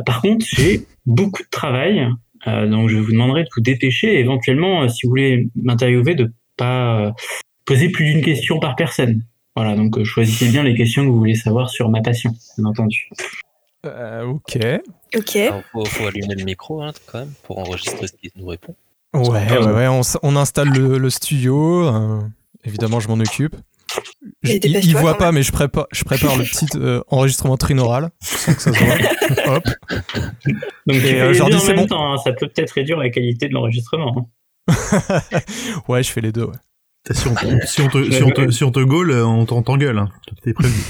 Par contre, j'ai beaucoup de travail, donc je vous demanderai de vous dépêcher. Éventuellement, si vous voulez m'interviewer, de pas poser plus d'une question par personne. Voilà, donc euh, choisissez bien les questions que vous voulez savoir sur ma passion, bien entendu. Euh, ok. Ok. alors, faut, faut allumer le micro hein, quand même pour enregistrer ce qu'il nous répond. Ouais, ouais, ouais, on, installe le, le studio. euh, évidemment, je m'en occupe. Je- il il voit pas, mais je prépare, je prépare le petit euh, enregistrement sans que ça se voit. Hop. Donc, Et, euh, c'est bon. temps, hein, ça peut peut-être réduire la qualité de l'enregistrement. hein. ouais, je fais les deux. Ouais. Si on, te- si on te, si on te, si on te gaule, on t'en- t'engueule. Hein. T'es prévenu.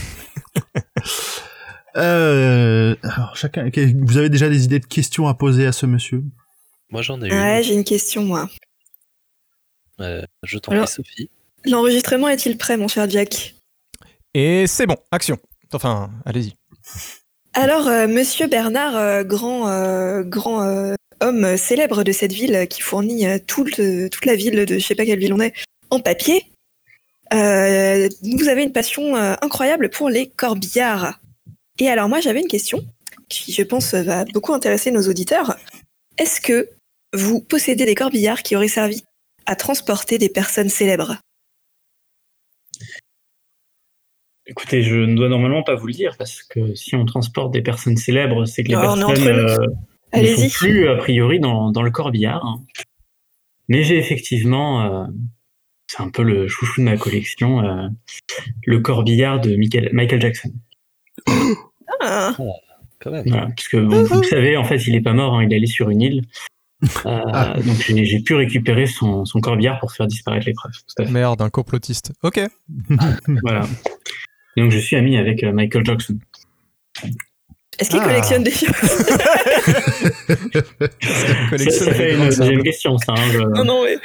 euh, alors, chacun, vous avez déjà des idées de questions à poser à ce monsieur? Moi, j'en ai Ouais, une. j'ai une question, moi. Euh, je t'en prie, Sophie. L'enregistrement est-il prêt, mon cher Jack? Et c'est bon, action. Enfin, allez-y. Alors, euh, Monsieur Bernard, euh, grand, euh, grand euh, homme célèbre de cette ville euh, qui fournit euh, toute, euh, toute la ville de je sais pas quelle ville on est en papier, euh, vous avez une passion euh, incroyable pour les corbillards. Et alors moi j'avais une question qui je pense va beaucoup intéresser nos auditeurs. Est-ce que vous possédez des corbillards qui auraient servi à transporter des personnes célèbres? Écoutez, je ne dois normalement pas vous le dire parce que si on transporte des personnes célèbres, c'est que les entre personnes euh, ne sont plus a priori dans, dans le corbillard. Mais j'ai effectivement, c'est un peu le chouchou de ma collection, euh, le corbillard de Michael, Michael Jackson. Ah, Quand même. Voilà, puisque vous, vous le savez, en fait, il est pas mort, hein, il est allé sur une île. Euh, Ah. Donc j'ai pu récupérer son, son corbillard pour faire disparaître fait. Merde, un complotiste. Ok. Voilà. Et donc je suis ami avec euh, Michael Jackson. Est-ce qu'il Ah. collectionne des films Ça, Collectionne ça fait les une deuxième question, ça. hein, je- Non, non, mais...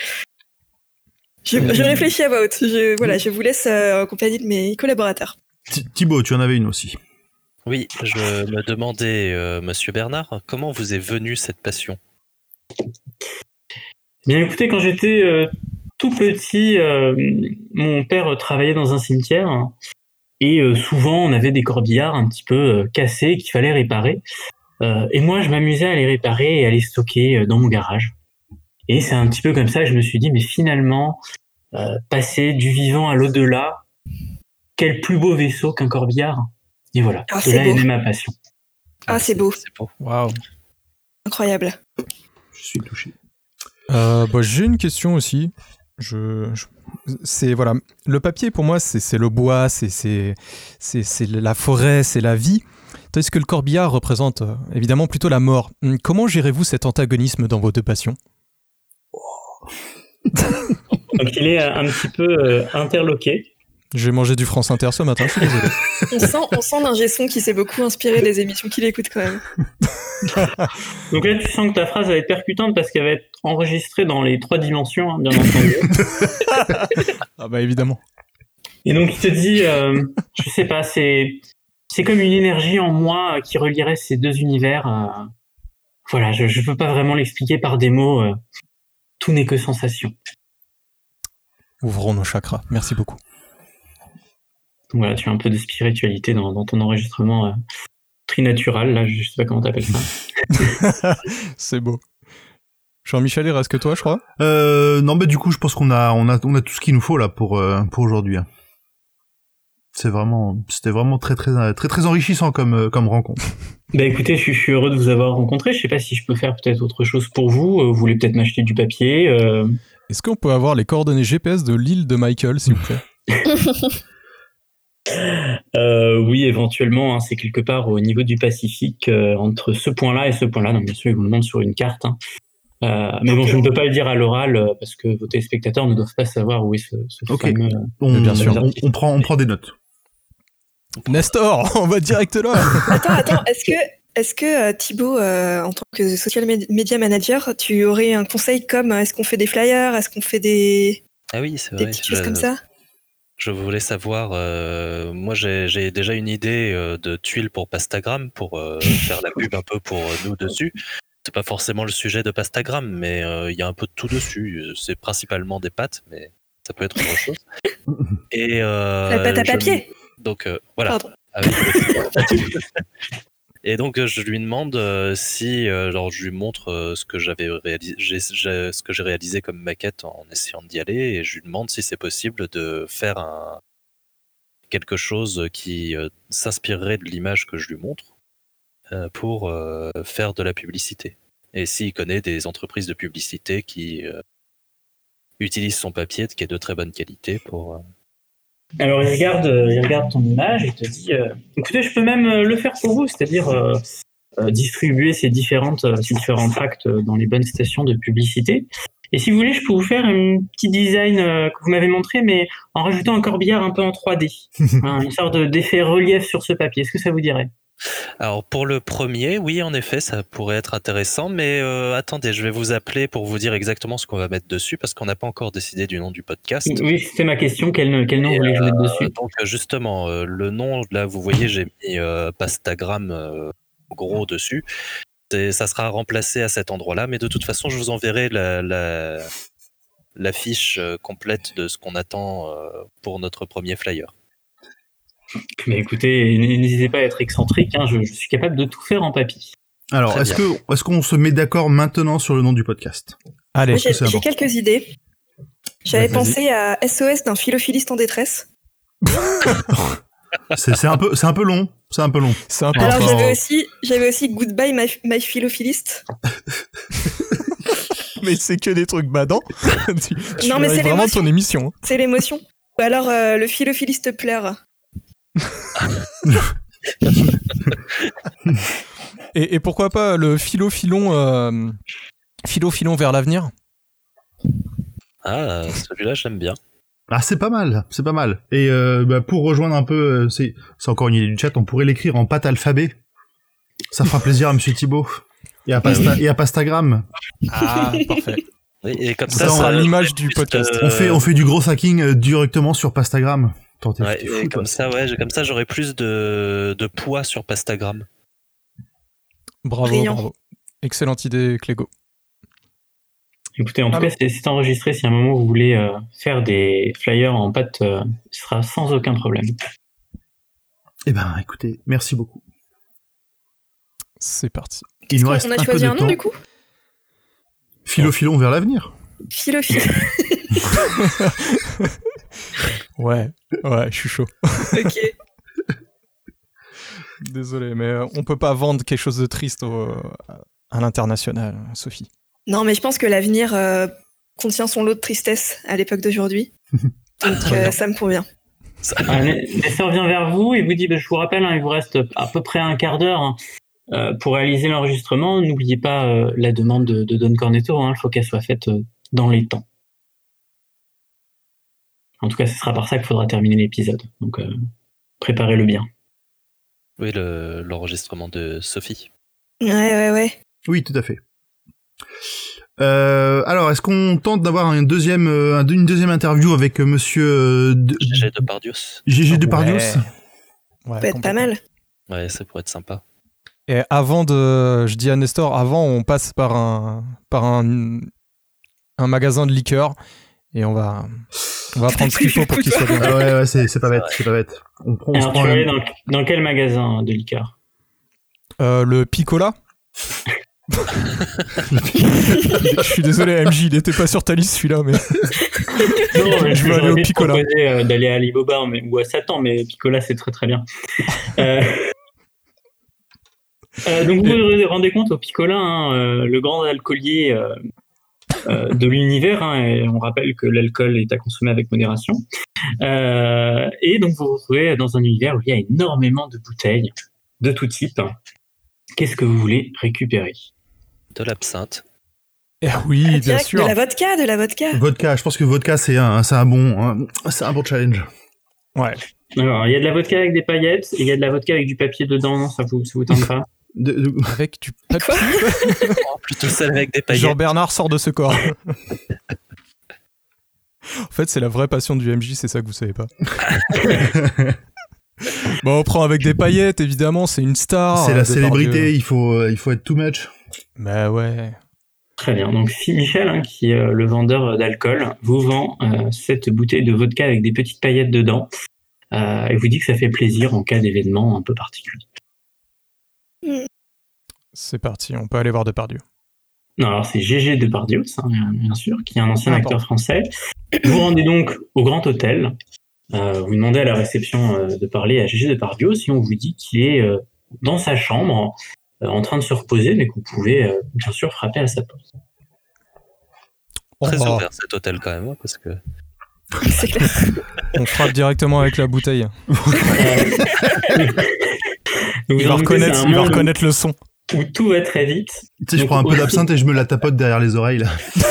Je, je réfléchis à voix haute. Je, voilà, je vous laisse euh, en compagnie de mes collaborateurs. Thi- Thibaut, tu en avais une aussi. Oui, je me demandais, euh, monsieur Bernard, comment vous est venue cette passion? Bien écoutez, quand j'étais euh, tout petit, euh, mon père travaillait dans un cimetière hein, et euh, souvent on avait des corbillards un petit peu euh, cassés qu'il fallait réparer. Euh, et moi, je m'amusais à les réparer et à les stocker euh, dans mon garage. Et c'est un petit peu comme ça que je me suis dit, mais finalement, euh, passer du vivant à l'au-delà, quel plus beau vaisseau qu'un corbillard Et voilà, Ah, là est née ma passion. Ah, c'est beau. C'est beau. Waouh. Incroyable. Je suis touché. Euh, bah, J'ai une question aussi. Je, je- c'est voilà, le papier pour moi c'est c'est le bois, c'est c'est c'est c'est la forêt, c'est la vie. Tandis que le corbillard représente euh, évidemment plutôt la mort. Hum, Comment gérez-vous cet antagonisme dans vos deux passions? Donc il est euh, un petit peu euh, interloqué. J'ai mangé du France Inter ce matin, je suis désolé. On sent, on sent d'un son qui s'est beaucoup inspiré des émissions qu'il écoute quand même. Donc là, tu sens que ta phrase va être percutante parce qu'elle va être enregistrée dans les trois dimensions, hein, bien entendu. ah bah évidemment. Et donc il te dit, euh, je sais pas, c'est c'est comme une énergie en moi qui relierait ces deux univers. euh. voilà, je je peux pas vraiment l'expliquer par des mots. euh. Tout n'est que sensation. Ouvrons nos chakras. Merci beaucoup. Voilà, tu as un peu de spiritualité dans, dans ton enregistrement euh, trinatural. Là, je sais pas comment t'appelles ça. c'est beau. Jean-Michel, il reste que toi, je crois? Euh, non, mais du coup, je pense qu'on a, on a, on a tout ce qu'il nous faut là pour, euh, pour aujourd'hui. hein. C'est vraiment, c'était vraiment très, très, très, très enrichissant comme, euh, comme rencontre. Bah écoutez, je, suis- je suis heureux de vous avoir rencontré. Je sais pas si je peux faire peut-être autre chose pour vous. Euh, Vous voulez peut-être m'acheter du papier. euh, Est-ce qu'on peut avoir les coordonnées GPS de l'île de Michael, s'il vous plaît? Euh, oui, éventuellement, hein, c'est quelque part au niveau du Pacifique, euh, entre ce point-là et ce point-là. Donc, bien sûr, ils vous le montrent sur une carte. hein. Euh, mais bon, je ne peux pas le dire à l'oral parce que vos téléspectateurs ne doivent pas savoir où est ce, ce Ok. fameux. On, Bien sûr. on, on prend, on prend des notes. Nestor, on va direct là Attends, attends, est-ce que, est-ce que euh, Thibaut, euh, en tant que social med- media manager, tu aurais un conseil comme euh, est-ce qu'on fait des flyers, est-ce qu'on fait des, Ah oui, c'est des vrai. petites choses je- comme ça? Je voulais savoir, euh, moi j'ai déjà une idée euh, de tuiles pour Pastagram pour euh, faire la pub un peu pour euh, nous dessus. C'est pas forcément le sujet de Pastagram, mais euh, il y a un peu de tout dessus. C'est principalement des pâtes, mais ça peut être autre chose. Et euh, La pâte à je- papier Donc euh, voilà. Avec- Et donc euh, je lui demande euh, si, alors je lui montre ce que j'avais réalisé, ce que j'ai réalisé comme maquette en essayant d'y aller, et je lui demande si c'est possible de faire un quelque chose qui euh, s'inspirerait de l'image que je lui montre euh, pour euh, faire de la publicité. Et s'il connaît des entreprises de publicité qui utilisent son papier qui est de très bonne qualité pour. Alors, il regarde, il regarde ton image et te dit euh, écoutez, je peux même euh, le faire pour vous, c'est-à-dire euh, euh, distribuer ces, différentes, euh, ces différents tracts dans les bonnes stations de publicité. Et si vous voulez, je peux vous faire un petit design euh, que vous m'avez montré, mais en rajoutant un corbillard un peu en 3D. Hein, une sorte de- d'effet relief sur ce papier. Est-ce que ça vous dirait? Alors pour le premier, oui, en effet, ça pourrait être intéressant, mais euh, attendez, je vais vous appeler pour vous dire exactement ce qu'on va mettre dessus, parce qu'on n'a pas encore décidé du nom du podcast. Oui, c'était ma question. Quel, quel nom Et, vous voulez que je mette Euh, dessus? donc justement, euh, le nom, là, vous voyez, j'ai mis euh, Pastagram gros dessus. C'est- Ça sera remplacé à cet endroit-là, mais de toute façon, je vous enverrai la, la, euh, complète de ce qu'on attend pour notre premier flyer. Mais écoutez, n'hésitez pas à être excentrique, hein, je, je suis capable de tout faire en papier. Alors, est-ce que est-ce qu'on se met d'accord maintenant sur le nom du podcast? Allez, j'ai quelques idées. J'avais pensé à SOS d'un philophiliste en détresse. C'est un peu c'est un peu long, c'est un peu long. c'est un peu Alors j'avais aussi, j'avais aussi Goodbye My, my Philophiliste. mais c'est que des trucs badants. tu tu Non, mais c'est vraiment l'émotion. ton émission. C'est l'émotion. Ou alors euh, le philophiliste pleure. Et, et pourquoi pas le philo filon, euh, philo filon vers l'avenir? Ah, celui-là, j'aime bien. Ah, c'est pas mal, c'est pas mal. Et euh, bah, pour rejoindre un peu, euh, c'est c'est encore une idée du chat, on pourrait l'écrire en pâte alphabet. Ça fera plaisir à Monsieur Thibaut. Et à, Pasta, et à Pastagram. Ah, parfait. Oui, et comme Ça ça, l'image du podcast. euh, On fait, on fait du gros hacking directement sur Pastagram. Ouais, fou, comme ça, ouais, comme ça, plus de, de poids sur Pastagram. Bravo, Brillant. bravo. Excellente idée, Clégo. Écoutez, en tout cas, c'est enregistré. Si à un moment vous voulez euh, faire des flyers en pâte, euh, ce sera sans aucun problème. Eh ben, écoutez, merci beaucoup. C'est parti. Il nous reste qu'on a un peu choisi de un nom du coup? Philo filon vers l'avenir. Philophile. Ouais, ouais, je suis chaud. ok. Désolé, mais euh, on peut pas vendre quelque chose de triste au- à l'international, Sophie. Non, mais je pense que l'avenir euh, contient son lot de tristesse à l'époque d'aujourd'hui. Donc euh, ça me convient. Ah, Nestor vient vers vous et vous dit, bah, je vous rappelle, hein, il vous reste à peu près un quart d'heure hein, euh, pour réaliser l'enregistrement. N'oubliez pas euh, la demande de, de Don Cornetto. hein, Il faut qu'elle soit faite euh, dans les temps. En tout cas, ce sera par ça qu'il faudra terminer l'épisode. Donc, euh, préparez-le bien. Oui, le- l'enregistrement de Sophie. Ouais, ouais, ouais. Oui, tout à fait. Euh, alors, est-ce qu'on tente d'avoir un deuxième, euh, un- une deuxième interview avec Monsieur de- GG de Pardius. GG Ouais. Ouais, Ça peut être pas mal. Ouais, ça pourrait être sympa. Et avant de, je dis à Nestor, avant on passe par un, par un, un magasin de liqueurs et on va, on va prendre ce qu'il faut pour qu'il soit bien. Ah ouais, ouais, c'est c'est pas bête, c'est pas bête. On prend, on se Alors, tu prend vas un- aller dans, dans quel magasin de liqueur Euh, le Picola. je suis désolé, MJ, il était pas sur ta liste celui-là, mais Non, mais Je veux aller au Picola. euh, d'aller à Alibaba mais, ou à Satan, mais Picola, c'est très très bien. Euh, euh, donc, vous vous rendez compte, au Picola, hein, euh, le grand alcoolier euh, de l'univers, hein, et on rappelle que l'alcool est à consommer avec modération. Euh, et donc, vous vous retrouvez dans un univers où il y a énormément de bouteilles de tout type. Qu'est-ce que vous voulez récupérer? De l'absinthe. Eh oui, bien Direct, sûr. De la vodka, de la vodka. Vodka, je pense que vodka c'est un, c'est un bon, un- c'est un bon challenge. Ouais. Alors, il y a de la vodka avec des paillettes, et il y a de la vodka avec du papier dedans, ça vous, ça vous tente pas? De- de- Avec du papier. Plutôt avec des paillettes. Jean-Bernard sort de ce corps. en fait, c'est la vraie passion du MJ, c'est ça que vous savez pas. bon, on prend avec des paillettes, évidemment, c'est une star. c'est euh, la célébrité, il faut, euh, il faut être too much. Bah ouais. Très bien. Donc, si Michel, hein, qui est euh, le vendeur d'alcool, vous vend euh, cette bouteille de vodka avec des petites paillettes dedans euh, et vous dit que ça fait plaisir en cas d'événement un peu particulier. C'est parti, on peut aller voir Depardieu. Non, alors c'est GG Depardieu, bien sûr, qui est un ancien acteur français. Vous rendez donc au Grand Hôtel. Euh, vous demandez à la réception euh, de parler à GG Depardieu si on vous dit qu'il est euh, dans sa chambre euh, en train de se reposer, mais que vous pouvez euh, bien sûr frapper à sa porte. Très Oh, ouvert cet hôtel quand même, hein, parce que on frappe directement avec la bouteille. Il va reconnaître, il va le son. où tout va très vite. Tu sais, je prends un peu d'absinthe et je me la tapote derrière les oreilles là.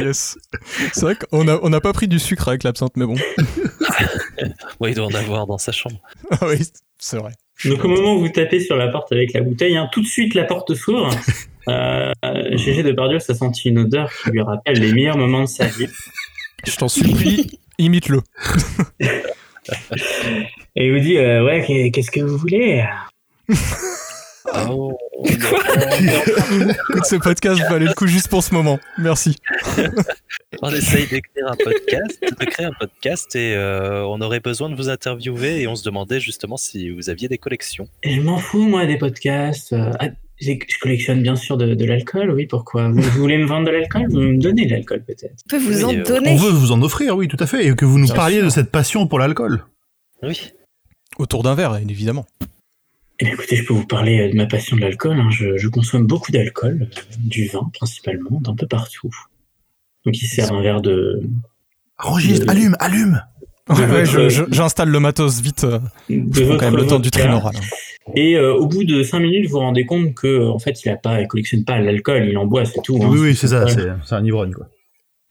Yes. C'est vrai qu'on a, on n'a pas pris du sucre avec l'absinthe, mais bon. ouais, il doit en avoir dans sa chambre. Ah oui, c'est vrai. Donc au moment où vous tapez sur la porte avec la bouteille, hein, tout de suite la porte s'ouvre. Euh, euh, GG Depardieu, ça sentit une odeur qui lui rappelle les meilleurs moments de sa vie. Je t'en supplie, imite-le. Et il vous dit euh, ouais qu'est- qu'est-ce que vous voulez? Oh, Écoute, ce podcast valait le coup juste pour ce moment. Merci. On essaye d'écrire un podcast, de créer un podcast et euh, on aurait besoin de vous interviewer et on se demandait justement si vous aviez des collections. Et je m'en fous, moi, des podcasts. Euh, ah, je collectionne bien sûr de, de l'alcool, oui, pourquoi? Vous, vous voulez me vendre de l'alcool? Vous me donnez de l'alcool, peut-être On peut vous Oui, en euh, donner. On veut vous en offrir, oui, tout à fait, et que vous nous Bien parliez sûr. de cette passion pour l'alcool. Oui. Autour d'un verre, évidemment. Eh bien, écoutez, je peux vous parler euh, de ma passion de l'alcool. hein. Je, je consomme beaucoup d'alcool, euh, du vin principalement, d'un peu partout. Donc, il sert un verre de, Enregistre, De- allume, allume Ouais, J'installe le matos vite. euh, de faut votre quand même le temps du trinoral. Et euh, au bout de 5 minutes, vous vous rendez compte que en fait, il a pas, il collectionne pas l'alcool, il en boit, c'est tout. hein. Oui, oui, c'est ça, c'est un ivrogne, quoi.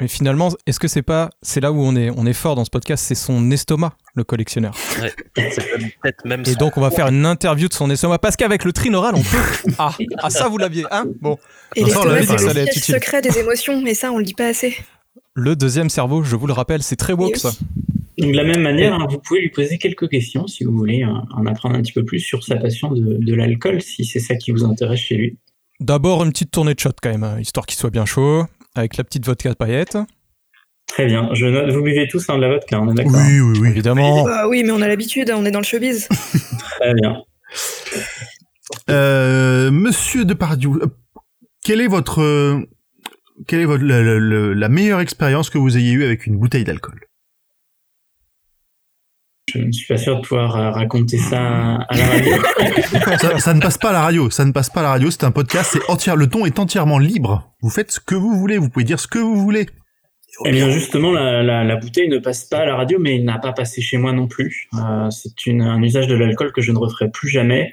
Mais finalement, est-ce que c'est pas, c'est là où on est, on est fort dans ce podcast, c'est son estomac, le collectionneur. Ouais. C'est peut-être même Et donc on va faire une interview de son estomac parce qu'avec le trinoral, on peut. Ah, ah ça vous l'aviez, hein? Bon, Et l'estomac, c'est le siège secret des émotions, et ça, on le dit pas assez. le deuxième cerveau, je vous le rappelle, c'est très woke Oui. ça. Donc, de la même manière, hein, vous pouvez lui poser quelques questions si vous voulez euh, en apprendre un petit peu plus sur sa passion de, de l'alcool, si c'est ça qui vous intéresse chez lui. D'abord une petite tournée de shot quand même, hein, histoire qu'il soit bien chaud, avec la petite vodka de paillettes, Très bien, je note, vous buvez tous un de la vodka, on est d'accord Oui, oui, oui. évidemment. Bah oui, mais on a l'habitude, on est dans le showbiz. Très bien. Euh, Monsieur Depardieu, euh, quelle est votre, euh, quelle est votre, la, la- la- la meilleure expérience que vous ayez eue avec une bouteille d'alcool? Je ne suis pas sûr de pouvoir euh, raconter ça à la radio. ça, ça ne passe pas à la radio, ça ne passe pas à la radio, c'est un podcast, c'est entière, le ton est entièrement libre. Vous faites ce que vous voulez, vous pouvez dire ce que vous voulez. Eh bien, justement, la, la, la bouteille ne passe pas à la radio, mais il n'a pas passé chez moi non plus. Euh, c'est une- un usage de l'alcool que je ne referai plus jamais.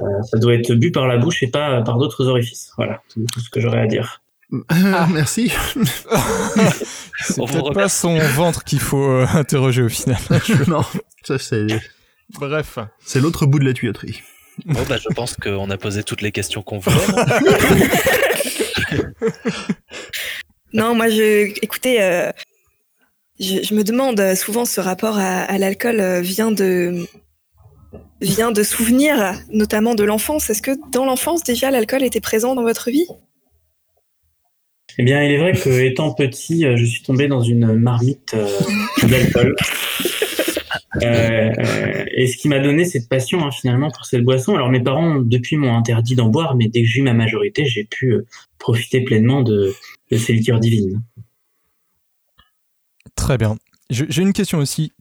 Euh, ça doit être bu par la bouche et pas par d'autres orifices. Voilà, tout, tout ce que j'aurais à dire. Euh, Merci. C'est peut-être pas son ventre qu'il faut euh, interroger au final. non, ça c'est, Bref. c'est l'autre bout de la tuyauterie. Bon, bah, je pense qu'on a posé toutes les questions qu'on voulait. non moi, je, écoutez, euh, je, je me demande souvent ce rapport à, à l'alcool euh, vient de vient de souvenirs, notamment de l'enfance. Est-ce que dans l'enfance déjà l'alcool était présent dans votre vie? Eh bien, il est vrai que étant petit, euh, je suis tombé dans une marmite euh, d'alcool. Euh, euh, et ce qui m'a donné cette passion hein, finalement pour cette boisson. Alors mes parents depuis m'ont interdit d'en boire, mais dès que j'ai eu ma majorité, j'ai pu euh, profiter pleinement de, de ces liqueurs divines. Très bien. J'ai une question aussi.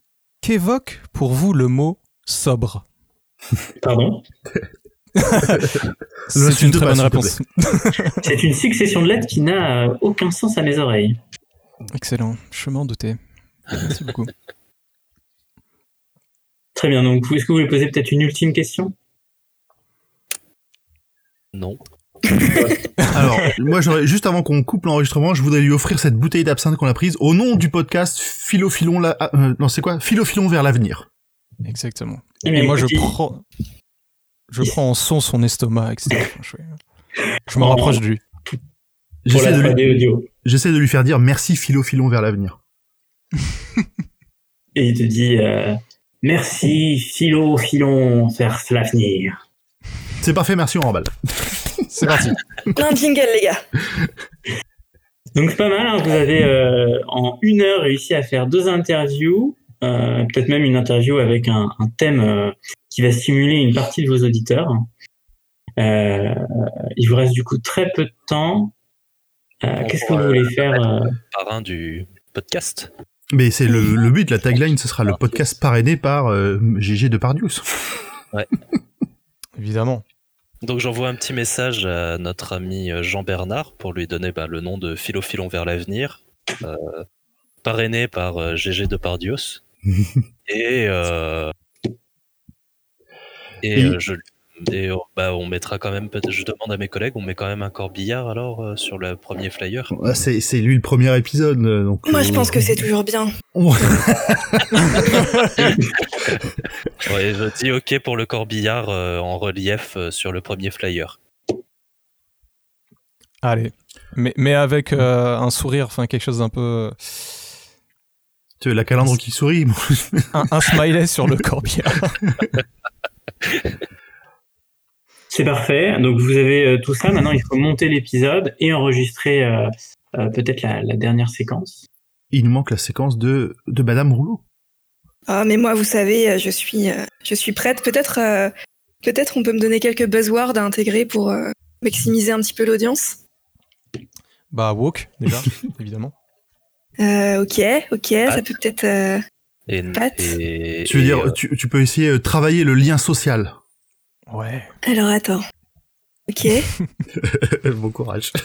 Qu'évoque pour vous le mot sobre? Pardon? C'est une très bonne réponse. C'est une succession de lettres qui n'a euh, aucun sens à mes oreilles. Excellent. Je m'en doutais. Merci beaucoup. Très bien, donc est-ce que vous voulez poser peut-être une ultime question? Non. Alors, moi, j'aurais, juste avant qu'on coupe l'enregistrement, je voudrais lui offrir cette bouteille d'absinthe qu'on a prise au nom du podcast Philofilon, la, euh, non, c'est quoi? Philofilon vers l'avenir. Exactement. Eh Et moi, je prends, je prends en son son estomac, etc. Je, me rapproche de lui. J'essaie de, lui, 3D audio. j'essaie de lui faire dire merci Philofilon vers l'avenir. Et il te dit euh, Merci, Philo, Philon, faire l'avenir. C'est parfait, merci, on remballe. C'est parti. Plein de jingle, les gars. Donc c'est pas mal, hein, vous avez euh, en une heure réussi à faire deux interviews, euh, peut-être même une interview avec un, un thème euh, qui va stimuler une partie de vos auditeurs. Euh, il vous reste du coup très peu de temps. Euh, Qu'est-ce que vous voulez faire euh, Parrain du podcast. Mais c'est le, le but, la tagline, ce sera le podcast parrainé par euh, GG de Pardius. Évidemment. Donc j'envoie un petit message à notre ami Jean Bernard pour lui donner bah, le nom de Philofilon vers l'avenir, euh, parrainé par euh, GG de Pardios. et euh, et Et- euh, je et, euh, bah, on mettra quand même peut-être je demande à mes collègues on met quand même un corbillard alors euh, sur le premier flyer Ah, C'est, c'est lui le premier épisode, euh, donc. Moi, euh, je pense que c'est toujours bien. ouais, je dis ok pour le corbillard euh, en relief euh, sur le premier flyer Allez. Mais, mais avec euh, un sourire, enfin quelque chose d'un peu. Tu veux la calandre qui sourit Un, un smiley sur le corbillard. C'est parfait. Donc vous avez euh, tout ça. Maintenant, il faut monter l'épisode et enregistrer euh, euh, peut-être la, la dernière séquence. Il nous manque la séquence de, de Madame Rouleau. Ah, mais moi, vous savez, je suis, euh, je suis prête. Peut-être, euh, peut-être, on peut me donner quelques buzzwords à intégrer pour euh, maximiser un petit peu l'audience. Bah, walk, déjà, évidemment. Euh, ok, ok, ça Ah. peut peut-être. Euh, Et, Pat et- Tu veux et, dire, euh, tu, tu peux essayer de travailler le lien social. Ouais. Alors attends. Ok. bon courage.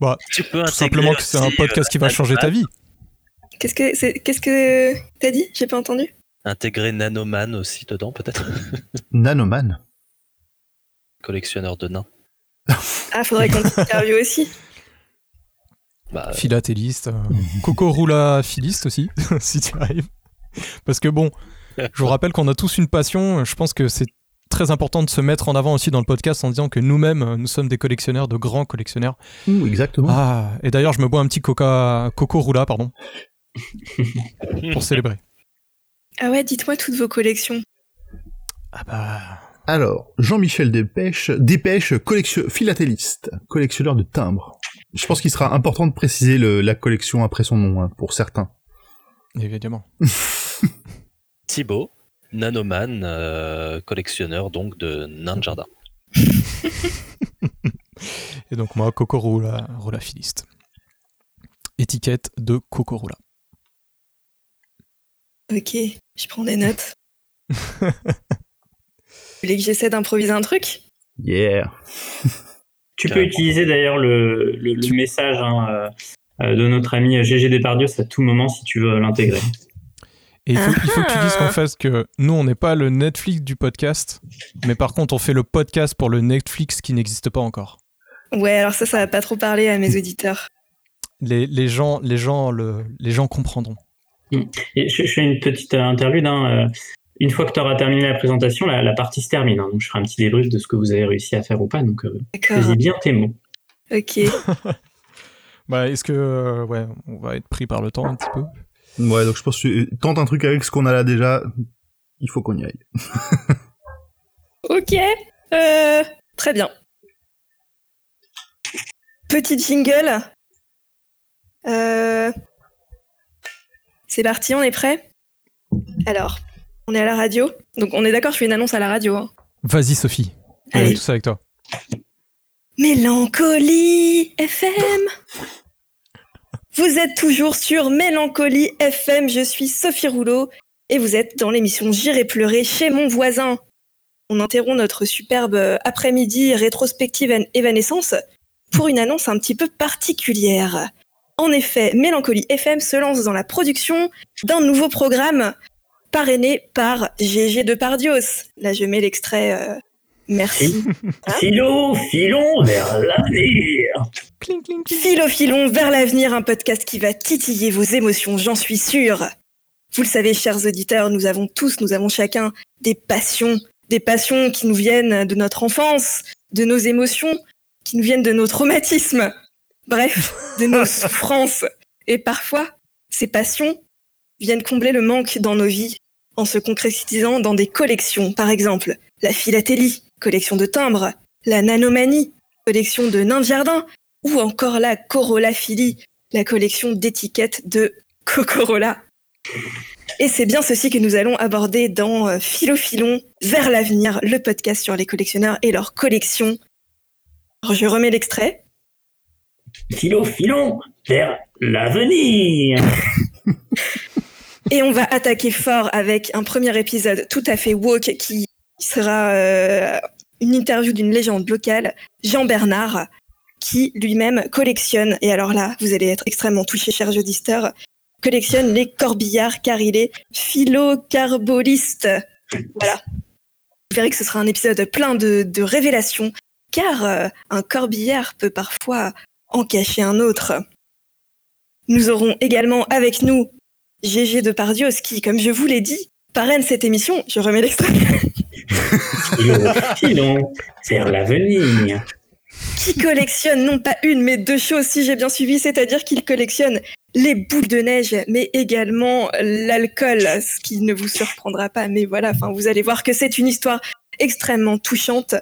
Bah, tu peux tout simplement que c'est un podcast euh, qui va changer ta vie. Qu'est-ce que c'est Qu'est-ce que t'as dit? J'ai pas entendu. Intégrer Nanoman aussi dedans, peut-être. Nanoman. Collectionneur de nains. Ah, faudrait qu'on t'interviewe aussi. Bah, Philatéliste. euh, Coco Roula philiste aussi, si tu arrives. Parce que bon, je vous rappelle qu'on a tous une passion. Je pense que c'est très important de se mettre en avant aussi dans le podcast en disant que nous-mêmes, euh, nous sommes des collectionneurs, de grands collectionneurs. Ouh, exactement. Ah, et d'ailleurs, je me bois un petit coca, Coco Roula, pardon, pour célébrer. Ah ouais, dites-moi toutes vos collections. Ah bah, Alors, Jean-Michel Dépêche, Dépêche, collection, philatéliste, collectionneur de timbres. Je pense qu'il sera important de préciser le- la collection après son nom, hein, pour certains. évidemment. Thibaut, Nanoman, euh, collectionneur donc de nains de jardin. Et donc moi, Coco Roula, Roula philiste. Étiquette de Coco Roula. Ok, je prends des notes. Vous voulez que j'essaie d'improviser un truc? Yeah. Tu peux utiliser d'ailleurs le, le, le message hein, euh, euh, de notre ami GG Depardieu à tout moment si tu veux l'intégrer. Et il faut, il faut que tu dises Ah. qu'en fait que nous, on n'est pas le Netflix du podcast, mais par contre, on fait le podcast pour le Netflix qui n'existe pas encore. Ouais, alors ça, ça va pas trop parler à mes auditeurs. Les, les gens, les, gens le, les gens comprendront. Et je, je fais une petite euh, interlude. hein, euh, Une fois que tu auras terminé la présentation, la, la partie se termine. hein, donc je ferai un petit débrief de ce que vous avez réussi à faire ou pas. Donc euh, choisis bien tes mots. Ok. Bah, est-ce que, euh, ouais, on va être pris par le temps un petit peu? Ouais, donc je pense que tente un truc avec ce qu'on a là déjà, il faut qu'on y aille. Ok. Euh, très bien. Petit jingle. Euh, c'est parti, on est prêt? Alors, on est à la radio. Donc on est d'accord, je fais une annonce à la radio. hein. Vas-y, Sophie. On Allez. est tous avec toi. Mélancolie FM. Vous êtes toujours sur Mélancolie FM, je suis Sophie Rouleau et vous êtes dans l'émission J'irai pleurer chez mon voisin. On interrompt notre superbe euh, après-midi rétrospective en- évanescence pour une annonce un petit peu particulière. En effet, Mélancolie FM se lance dans la production d'un nouveau programme parrainé par GG Depardios. Là, je mets l'extrait. euh, merci. Hein Philo, filons vers l'avenir. Cling. Philophilon vers l'avenir, un podcast qui va titiller vos émotions, j'en suis sûre. Vous le savez, chers auditeurs, nous avons tous, nous avons chacun des passions, des passions qui nous viennent de notre enfance, de nos émotions, qui nous viennent de nos traumatismes, bref, de nos souffrances. Et parfois, ces passions viennent combler le manque dans nos vies en se concrétisant dans des collections, par exemple la philatélie, collection de timbres, la nanomanie, collection de nains de jardin, ou encore la Corolaphilie, la collection d'étiquettes de Cocorola. Et c'est bien ceci que nous allons aborder dans euh, Philophilon vers l'avenir, le podcast sur les collectionneurs et leurs collections. Alors je remets l'extrait. Philo, filons vers l'avenir. Et on va attaquer fort avec un premier épisode tout à fait woke qui sera euh, une interview d'une légende locale, Jean Bernard, qui lui-même collectionne, et alors là, vous allez être extrêmement touchés, chers auditeurs, collectionne les corbillards car il est philocarboliste. Voilà. Vous verrez que ce sera un épisode plein de, de révélations, car euh, un corbillard peut parfois en cacher un autre. Nous aurons également avec nous GG de Pardios qui, comme je vous l'ai dit, parraine cette émission. Je remets l'extrait. Filons vers l'avenir. qui collectionne non pas une mais deux choses si j'ai bien suivi, c'est-à-dire qu'il collectionne les boules de neige mais également l'alcool, ce qui ne vous surprendra pas. Mais voilà, enfin vous allez voir que c'est une histoire extrêmement touchante.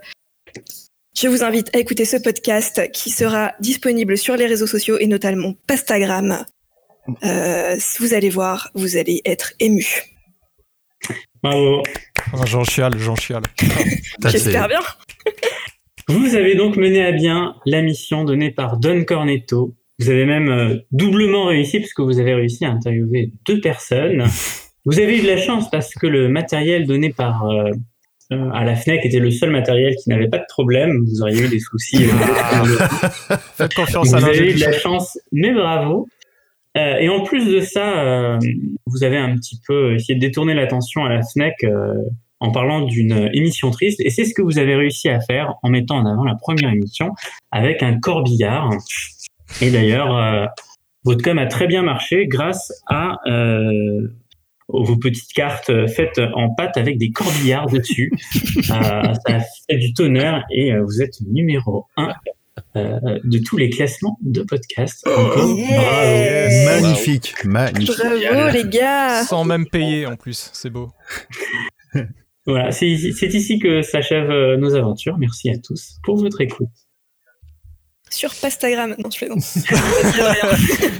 Je vous invite à écouter ce podcast qui sera disponible sur les réseaux sociaux et notamment Pastagram. Euh, vous allez voir, vous allez être ému. Bravo. Ah, J'en chiale, j'en chiale. J'espère bien. Vous avez donc mené à bien la mission donnée par Don Cornetto. Vous avez même euh, doublement réussi puisque vous avez réussi à interviewer deux personnes. Vous avez eu de la chance parce que le matériel donné par euh, euh, à la Fnac était le seul matériel qui n'avait pas de problème. Vous auriez eu des soucis. euh, Faites confiance vous à avez eu de la chance, mais bravo. Euh, et en plus de ça, euh, vous avez un petit peu essayé de détourner l'attention à la FNEC euh, en parlant d'une émission triste. Et c'est ce que vous avez réussi à faire en mettant en avant la première émission avec un corbillard. Et d'ailleurs, votre com a très bien marché grâce à vos petites cartes faites en pâte avec des corbillards dessus. Ça a fait du tonnerre et vous êtes numéro un euh, de tous les classements de podcasts. Encore Yeah. bravo. Magnifique, magnifique. Bravo les gars. Sans même payer en plus, c'est beau. Voilà, c'est ici, que s'achèvent euh, nos aventures. Merci à tous pour votre écoute. Sur Pastagram. Non, je plaisante.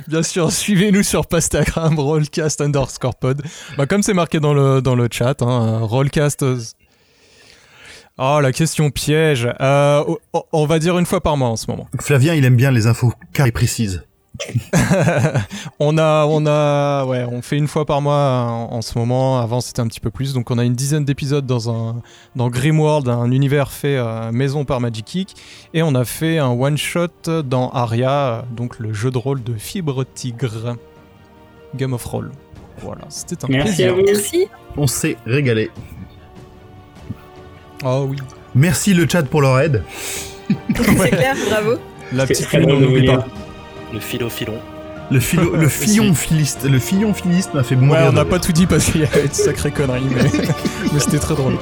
Bien sûr, suivez-nous sur Pastagram, Rollcast underscore pod. Bah, comme c'est marqué dans le, dans le chat, hein, Rollcast. Oh, la question piège. Euh, on- va dire une fois par mois en ce moment. Flavien, il aime bien les infos carrées et précises. on a, on a, ouais, on fait une fois par mois en, en ce moment. Avant, c'était un petit peu plus. Donc, on a une dizaine d'épisodes dans un, dans Grimworld, un univers fait euh, maison par Magic Geek. et on a fait un one shot dans Aria, euh, donc le jeu de rôle de Fibre Tigre, Game of Roll. Voilà, c'était un Merci plaisir. à vous. Merci. On s'est régalé. Oh oui, Merci le chat pour leur aide. C'est clair, bravo. la petite lune, on n'oublie pas. Le philo-filon. Le, philo, le fillon filiste, le fillon filiste m'a fait mourir. Ouais, on n'a pas tout dit parce qu'il y avait une sacrée connerie, mais, mais c'était très drôle.